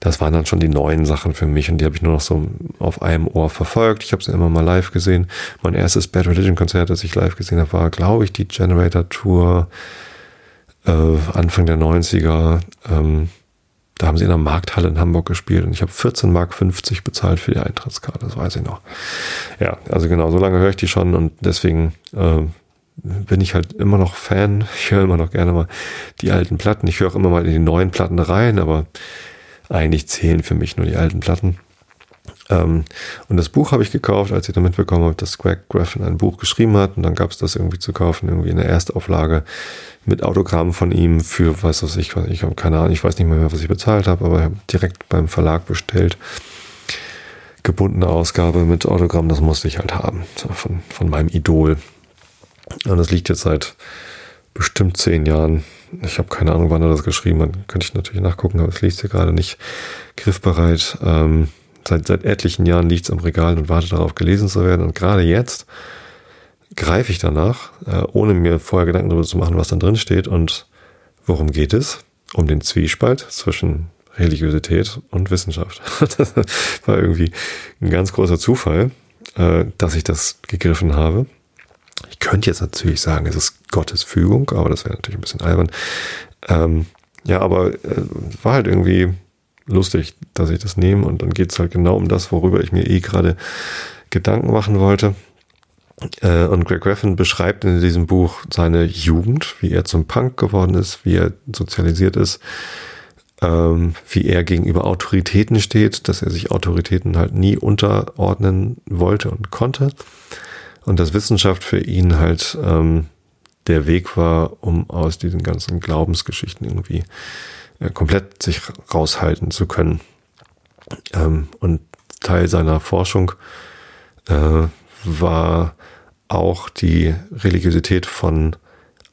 Speaker 1: Das waren dann schon die neuen Sachen für mich und die habe ich nur noch so auf einem Ohr verfolgt. Ich habe sie immer mal live gesehen. Mein erstes Bad Religion Konzert, das ich live gesehen habe, war, glaube ich, die Generator Tour äh, Anfang der 90er. Ähm, da haben sie in der Markthalle in Hamburg gespielt und ich habe 14 Mark 50 bezahlt für die Eintrittskarte, das weiß ich noch. Ja, also genau, so lange höre ich die schon und deswegen äh, bin ich halt immer noch Fan. Ich höre immer noch gerne mal die alten Platten. Ich höre auch immer mal in die neuen Platten rein, aber eigentlich zählen für mich nur die alten Platten. Ähm, und das Buch habe ich gekauft, als ich damit bekommen habe, dass Greg Graffin ein Buch geschrieben hat. Und dann gab es das irgendwie zu kaufen, irgendwie in der Erstauflage mit Autogrammen von ihm für, weiß was ich, ich habe keine Ahnung, ich weiß nicht mehr, was ich bezahlt habe, aber ich habe direkt beim Verlag bestellt. Gebundene Ausgabe mit Autogramm, das musste ich halt haben, von, von meinem Idol. Und das liegt jetzt seit bestimmt zehn Jahren. Ich habe keine Ahnung, wann er das geschrieben hat. Könnte ich natürlich nachgucken, aber es liegt hier gerade nicht griffbereit. Ähm, seit, seit etlichen Jahren liegt es am Regal und wartet darauf, gelesen zu werden. Und gerade jetzt greife ich danach, äh, ohne mir vorher Gedanken darüber zu machen, was dann drin steht. Und worum geht es? Um den Zwiespalt zwischen Religiosität und Wissenschaft. das war irgendwie ein ganz großer Zufall, äh, dass ich das gegriffen habe. Ich könnte jetzt natürlich sagen, es ist Gottes Fügung, aber das wäre natürlich ein bisschen albern. Ähm, ja, aber äh, war halt irgendwie lustig, dass ich das nehme und dann geht es halt genau um das, worüber ich mir eh gerade Gedanken machen wollte. Äh, und Greg Graffin beschreibt in diesem Buch seine Jugend, wie er zum Punk geworden ist, wie er sozialisiert ist, ähm, wie er gegenüber Autoritäten steht, dass er sich Autoritäten halt nie unterordnen wollte und konnte. Und dass Wissenschaft für ihn halt ähm, der Weg war, um aus diesen ganzen Glaubensgeschichten irgendwie äh, komplett sich raushalten zu können. Ähm, und Teil seiner Forschung äh, war auch die Religiosität von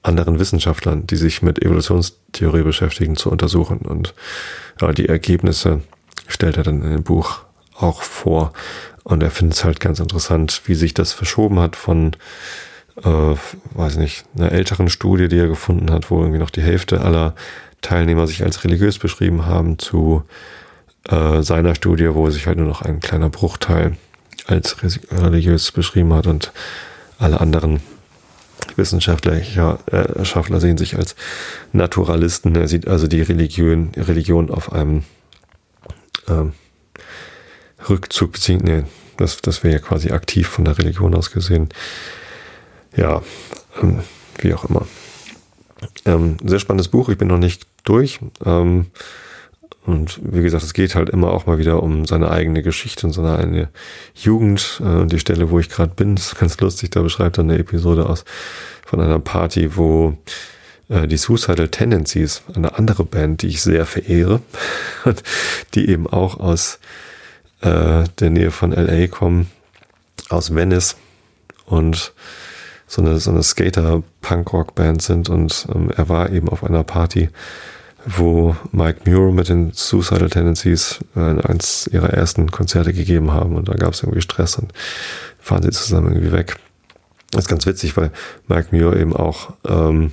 Speaker 1: anderen Wissenschaftlern, die sich mit Evolutionstheorie beschäftigen, zu untersuchen. Und ja, die Ergebnisse stellt er dann in dem Buch auch vor. Und er findet es halt ganz interessant, wie sich das verschoben hat von, äh, weiß nicht, einer älteren Studie, die er gefunden hat, wo irgendwie noch die Hälfte aller Teilnehmer sich als religiös beschrieben haben, zu äh, seiner Studie, wo sich halt nur noch ein kleiner Bruchteil als religiös beschrieben hat und alle anderen Wissenschaftler äh, Wissenschaftler sehen sich als Naturalisten. Er sieht also die Religion, Religion auf einem ähm, Rückzug beziehen. Nee, das, das wäre ja quasi aktiv von der Religion aus gesehen. Ja, ähm, wie auch immer. Ähm, sehr spannendes Buch. Ich bin noch nicht durch. Ähm, und wie gesagt, es geht halt immer auch mal wieder um seine eigene Geschichte und seine eigene Jugend. Äh, die Stelle, wo ich gerade bin, ist ganz lustig. Da beschreibt er eine Episode aus von einer Party, wo äh, die Suicidal Tendencies, eine andere Band, die ich sehr verehre, die eben auch aus äh, der Nähe von LA kommen, aus Venice und so eine, so eine Skater-Punk-Rock-Band sind. Und ähm, er war eben auf einer Party, wo Mike Muir mit den Suicidal Tendencies äh, eins ihrer ersten Konzerte gegeben haben und da gab es irgendwie Stress und fahren sie zusammen irgendwie weg. Das ist ganz witzig, weil Mike Muir eben auch ähm,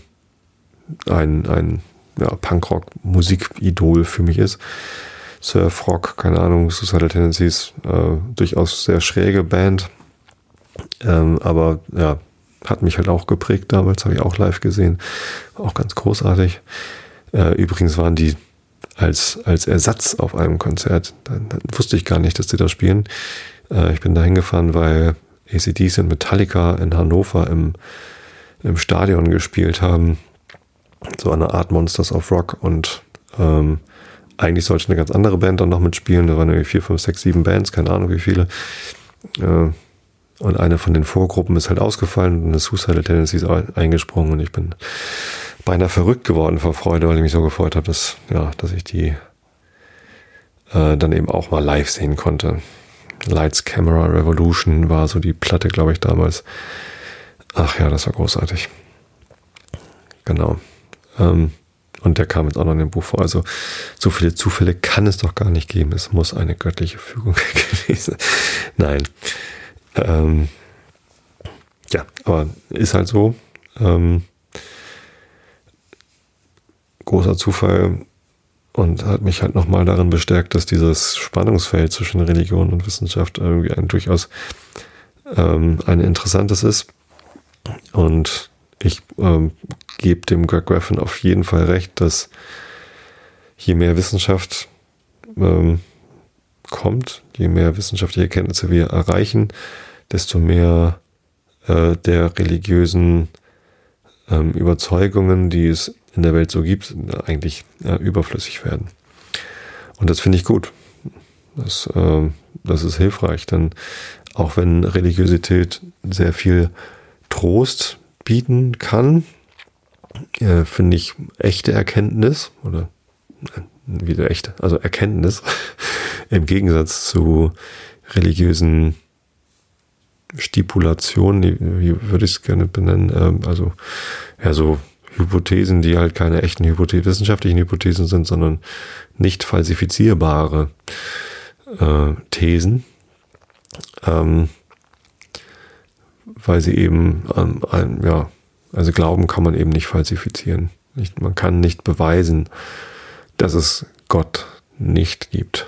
Speaker 1: ein, ein ja, Punkrock-Musikidol für mich ist. Surf-Rock, keine Ahnung, Suicidal Tendencies, äh, durchaus sehr schräge Band. Ähm, aber ja, hat mich halt auch geprägt damals, habe ich auch live gesehen. Auch ganz großartig. Äh, übrigens waren die als, als Ersatz auf einem Konzert. Dann, dann wusste ich gar nicht, dass die da spielen. Äh, ich bin da hingefahren, weil ACDs und Metallica in Hannover im, im Stadion gespielt haben. So eine Art Monsters of Rock und ähm, eigentlich sollte eine ganz andere Band dann noch mitspielen. Da waren irgendwie vier, fünf, sechs, sieben Bands, keine Ahnung wie viele. Äh, und eine von den Vorgruppen ist halt ausgefallen und eine Suicidal Tendency ist eingesprungen und ich bin beinahe verrückt geworden vor Freude, weil ich mich so gefreut habe, dass, ja, dass ich die äh, dann eben auch mal live sehen konnte. Lights Camera Revolution war so die Platte, glaube ich, damals. Ach ja, das war großartig. Genau. Ähm, und der kam jetzt auch noch in dem Buch vor. Also so viele Zufälle kann es doch gar nicht geben. Es muss eine göttliche Fügung gewesen. Nein. Ähm, ja, aber ist halt so. Ähm, großer Zufall und hat mich halt nochmal darin bestärkt, dass dieses Spannungsfeld zwischen Religion und Wissenschaft irgendwie ein durchaus ähm, ein interessantes ist. Und ich ähm, gebe dem Greg Graffin auf jeden Fall recht, dass je mehr Wissenschaft ähm, kommt, je mehr wissenschaftliche Erkenntnisse wir erreichen, desto mehr äh, der religiösen ähm, Überzeugungen, die es in der Welt so gibt, eigentlich äh, überflüssig werden. Und das finde ich gut. Das, äh, das ist hilfreich, denn auch wenn Religiosität sehr viel Trost bieten kann, äh, finde ich echte Erkenntnis oder äh, wieder echte, also Erkenntnis im Gegensatz zu religiösen Stipulationen, wie würde ich es gerne benennen, ähm, also ja so Hypothesen, die halt keine echten Hypothesen, wissenschaftlichen Hypothesen sind, sondern nicht falsifizierbare äh, Thesen, ähm, weil sie eben, ähm, ein, ja, also Glauben kann man eben nicht falsifizieren. Nicht, man kann nicht beweisen, dass es Gott nicht gibt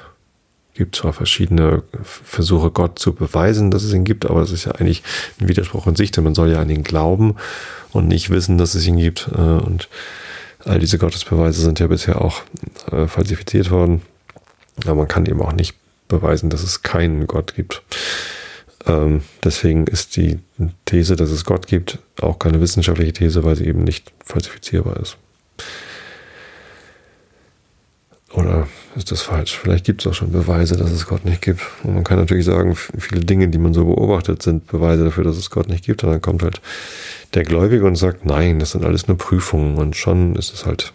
Speaker 1: gibt zwar verschiedene Versuche, Gott zu beweisen, dass es ihn gibt, aber es ist ja eigentlich ein Widerspruch in sich, denn man soll ja an ihn glauben und nicht wissen, dass es ihn gibt. Äh, und all diese Gottesbeweise sind ja bisher auch äh, falsifiziert worden. Aber man kann eben auch nicht beweisen, dass es keinen Gott gibt. Ähm, deswegen ist die These, dass es Gott gibt, auch keine wissenschaftliche These, weil sie eben nicht falsifizierbar ist. Oder ist das falsch? Vielleicht gibt es auch schon Beweise, dass es Gott nicht gibt. Und man kann natürlich sagen, viele Dinge, die man so beobachtet, sind Beweise dafür, dass es Gott nicht gibt. Und dann kommt halt der Gläubige und sagt, nein, das sind alles nur Prüfungen. Und schon ist es halt,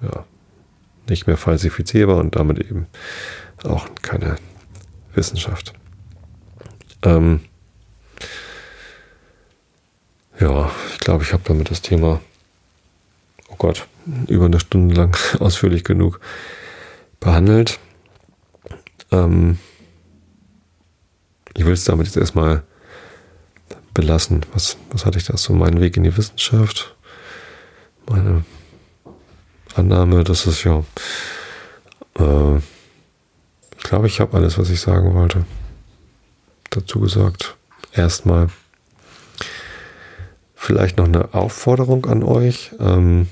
Speaker 1: ja, nicht mehr falsifizierbar und damit eben auch keine Wissenschaft. Ähm ja, ich glaube, ich habe damit das Thema, oh Gott, über eine Stunde lang ausführlich genug behandelt. Ähm, ich will es damit jetzt erstmal belassen. Was, was hatte ich da so? Mein Weg in die Wissenschaft. Meine Annahme, dass es ja. Äh, ich glaube, ich habe alles, was ich sagen wollte. Dazu gesagt. Erstmal. Vielleicht noch eine Aufforderung an euch. Ähm,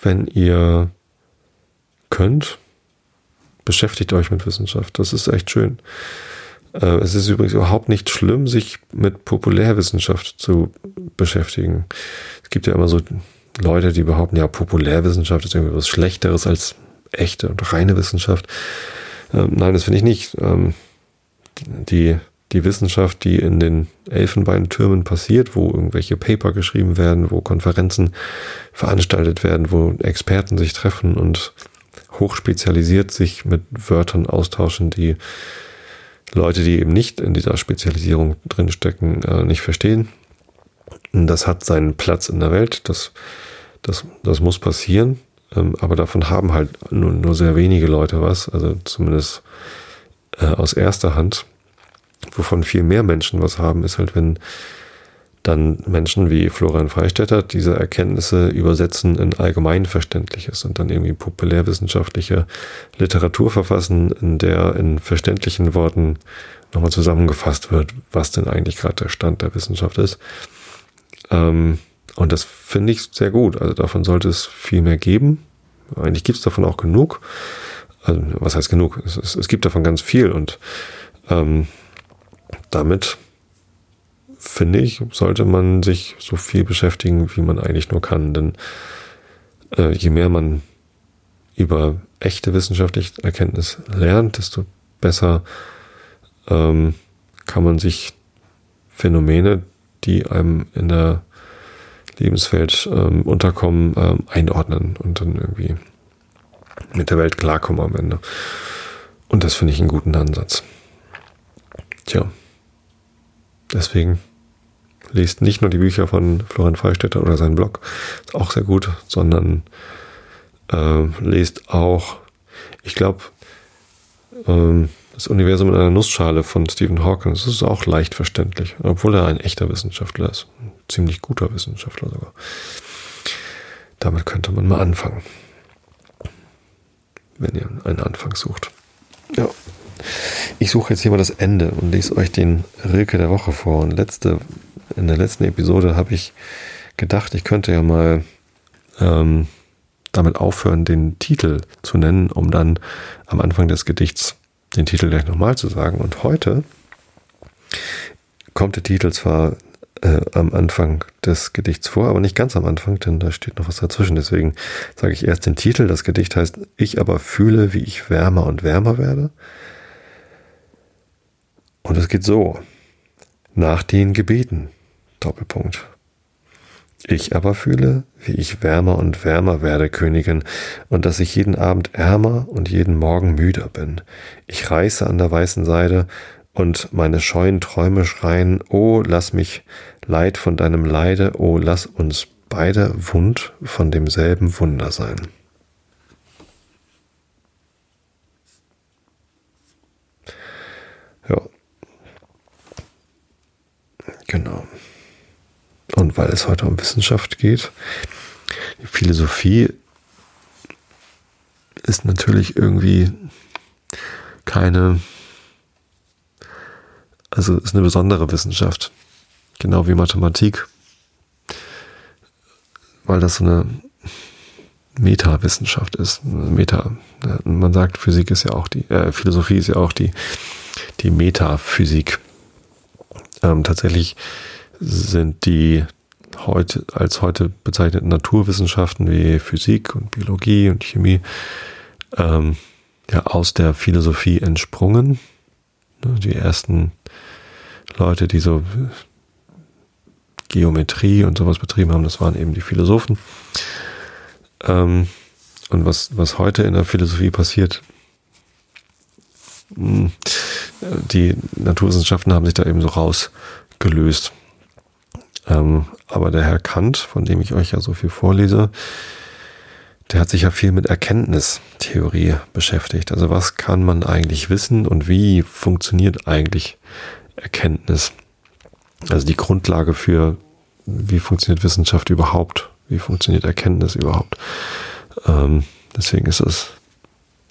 Speaker 1: wenn ihr könnt, beschäftigt euch mit Wissenschaft. Das ist echt schön. Äh, es ist übrigens überhaupt nicht schlimm, sich mit Populärwissenschaft zu beschäftigen. Es gibt ja immer so Leute, die behaupten, ja, Populärwissenschaft ist irgendwie was Schlechteres als echte und reine Wissenschaft. Ähm, nein, das finde ich nicht. Ähm, die, die Wissenschaft, die in den Elfenbeintürmen passiert, wo irgendwelche Paper geschrieben werden, wo Konferenzen veranstaltet werden, wo Experten sich treffen und hochspezialisiert sich mit Wörtern austauschen, die Leute, die eben nicht in dieser Spezialisierung drinstecken, äh, nicht verstehen. Das hat seinen Platz in der Welt, das, das, das muss passieren, ähm, aber davon haben halt nur, nur sehr wenige Leute was, also zumindest äh, aus erster Hand. Wovon viel mehr Menschen was haben, ist halt, wenn dann Menschen wie Florian Freistetter diese Erkenntnisse übersetzen in allgemeinverständliches und dann irgendwie populärwissenschaftliche Literatur verfassen, in der in verständlichen Worten nochmal zusammengefasst wird, was denn eigentlich gerade der Stand der Wissenschaft ist. Ähm, und das finde ich sehr gut. Also davon sollte es viel mehr geben. Eigentlich gibt es davon auch genug. Also, was heißt genug? Es, es, es gibt davon ganz viel und ähm, damit finde ich, sollte man sich so viel beschäftigen, wie man eigentlich nur kann. Denn äh, je mehr man über echte wissenschaftliche Erkenntnis lernt, desto besser ähm, kann man sich Phänomene, die einem in der Lebenswelt ähm, unterkommen, ähm, einordnen und dann irgendwie mit der Welt klarkommen am Ende. Und das finde ich einen guten Ansatz. Tja, deswegen lest nicht nur die Bücher von Florian Freistetter oder seinen Blog, ist auch sehr gut, sondern äh, lest auch, ich glaube, ähm, das Universum in einer Nussschale von Stephen Hawking. Das ist auch leicht verständlich, obwohl er ein echter Wissenschaftler ist. Ein ziemlich guter Wissenschaftler sogar. Damit könnte man mal anfangen. Wenn ihr einen Anfang sucht. Ja. Ich suche jetzt hier mal das Ende und lese euch den Rilke der Woche vor. Und letzte in der letzten Episode habe ich gedacht, ich könnte ja mal ähm, damit aufhören, den Titel zu nennen, um dann am Anfang des Gedichts den Titel gleich nochmal zu sagen. Und heute kommt der Titel zwar äh, am Anfang des Gedichts vor, aber nicht ganz am Anfang, denn da steht noch was dazwischen. Deswegen sage ich erst den Titel. Das Gedicht heißt Ich aber fühle, wie ich wärmer und wärmer werde. Und es geht so. Nach den Gebeten. Doppelpunkt. Ich aber fühle, wie ich wärmer und wärmer werde, Königin, und dass ich jeden Abend ärmer und jeden Morgen müder bin. Ich reiße an der weißen Seide, und meine scheuen Träume schreien, O lass mich Leid von deinem Leide, O lass uns beide wund von demselben Wunder sein. Ja. Genau. Und weil es heute um Wissenschaft geht, die Philosophie ist natürlich irgendwie keine, also ist eine besondere Wissenschaft, genau wie Mathematik, weil das so eine Metawissenschaft ist. Meta, man sagt, Physik ist ja auch die, äh, Philosophie ist ja auch die, die Metaphysik. Ähm, tatsächlich sind die heute, als heute bezeichneten Naturwissenschaften wie Physik und Biologie und Chemie ähm, ja aus der Philosophie entsprungen. Ne, die ersten Leute, die so Geometrie und sowas betrieben haben, das waren eben die Philosophen. Ähm, und was, was heute in der Philosophie passiert, hm, die Naturwissenschaften haben sich da eben so rausgelöst. Ähm, aber der Herr Kant, von dem ich euch ja so viel vorlese, der hat sich ja viel mit Erkenntnistheorie beschäftigt. Also was kann man eigentlich wissen und wie funktioniert eigentlich Erkenntnis? Also die Grundlage für, wie funktioniert Wissenschaft überhaupt? Wie funktioniert Erkenntnis überhaupt? Ähm, deswegen ist es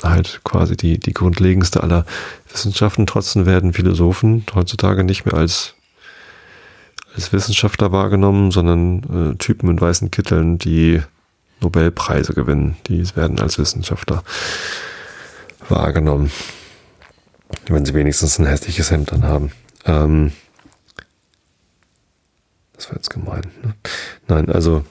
Speaker 1: halt quasi die, die grundlegendste aller Wissenschaften. Trotzdem werden Philosophen heutzutage nicht mehr als, als Wissenschaftler wahrgenommen, sondern äh, Typen in weißen Kitteln, die Nobelpreise gewinnen. Die werden als Wissenschaftler wahrgenommen. Wenn sie wenigstens ein hässliches Hemd dann haben. Ähm, das war jetzt gemein. Ne? Nein, also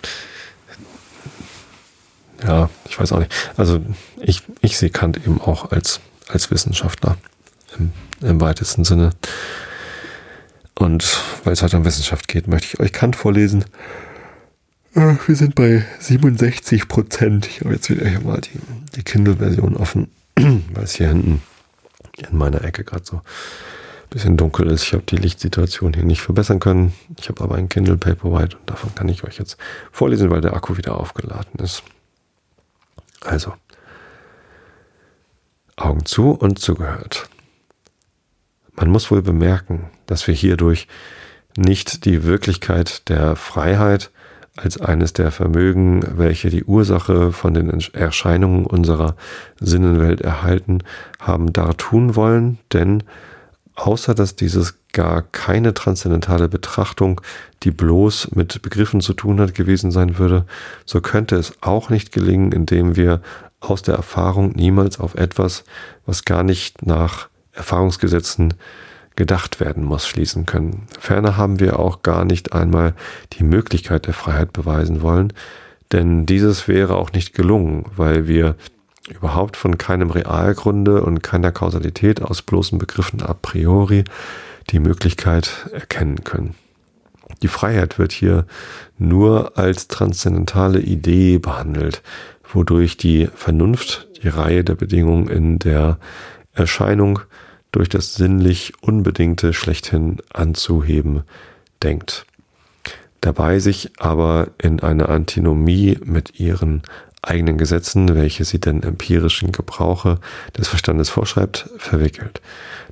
Speaker 1: ja, ich weiß auch nicht. Also ich, ich sehe Kant eben auch als, als Wissenschaftler im, im weitesten Sinne. Und weil es halt um Wissenschaft geht, möchte ich euch Kant vorlesen. Äh, wir sind bei 67 Prozent. Ich habe jetzt wieder hier mal die, die Kindle-Version offen, weil es hier hinten in meiner Ecke gerade so bisschen dunkel ist. Ich habe die Lichtsituation hier nicht verbessern können. Ich habe aber ein Kindle Paperwhite und davon kann ich euch jetzt vorlesen, weil der Akku wieder aufgeladen ist. Also, Augen zu und zugehört. Man muss wohl bemerken, dass wir hierdurch nicht die Wirklichkeit der Freiheit als eines der Vermögen, welche die Ursache von den Erscheinungen unserer Sinnenwelt erhalten, haben dartun wollen, denn außer dass dieses gar keine transzendentale Betrachtung, die bloß mit Begriffen zu tun hat, gewesen sein würde, so könnte es auch nicht gelingen, indem wir aus der Erfahrung niemals auf etwas, was gar nicht nach Erfahrungsgesetzen gedacht werden muss, schließen können. Ferner haben wir auch gar nicht einmal die Möglichkeit der Freiheit beweisen wollen, denn dieses wäre auch nicht gelungen, weil wir überhaupt von keinem Realgrunde und keiner Kausalität aus bloßen Begriffen a priori die Möglichkeit erkennen können. Die Freiheit wird hier nur als transzendentale Idee behandelt, wodurch die Vernunft die Reihe der Bedingungen in der Erscheinung durch das sinnlich Unbedingte schlechthin anzuheben denkt. Dabei sich aber in eine Antinomie mit ihren eigenen Gesetzen, welche sie den empirischen Gebrauche des Verstandes vorschreibt, verwickelt.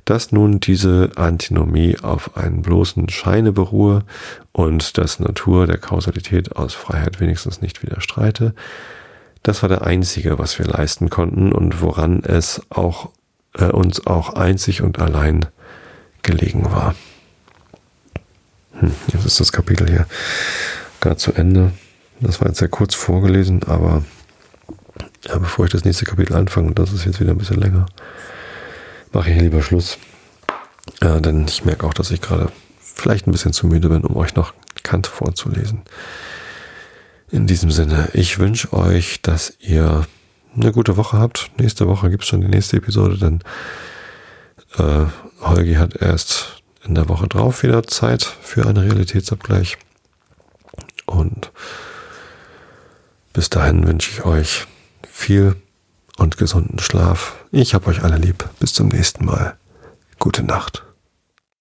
Speaker 1: Dass nun diese Antinomie auf einen bloßen Scheine beruhe und dass Natur der Kausalität aus Freiheit wenigstens nicht widerstreite, das war der einzige, was wir leisten konnten und woran es auch äh, uns auch einzig und allein gelegen war. Hm, jetzt ist das Kapitel hier gerade zu Ende. Das war jetzt sehr kurz vorgelesen, aber ja, bevor ich das nächste Kapitel anfange, das ist jetzt wieder ein bisschen länger, mache ich lieber Schluss. Äh, denn ich merke auch, dass ich gerade vielleicht ein bisschen zu müde bin, um euch noch Kant vorzulesen. In diesem Sinne, ich wünsche euch, dass ihr eine gute Woche habt. Nächste Woche gibt es schon die nächste Episode, denn äh, Holgi hat erst in der Woche drauf wieder Zeit für einen Realitätsabgleich. Und bis dahin wünsche ich euch viel und gesunden Schlaf. Ich hab euch alle lieb. Bis zum nächsten Mal. Gute Nacht.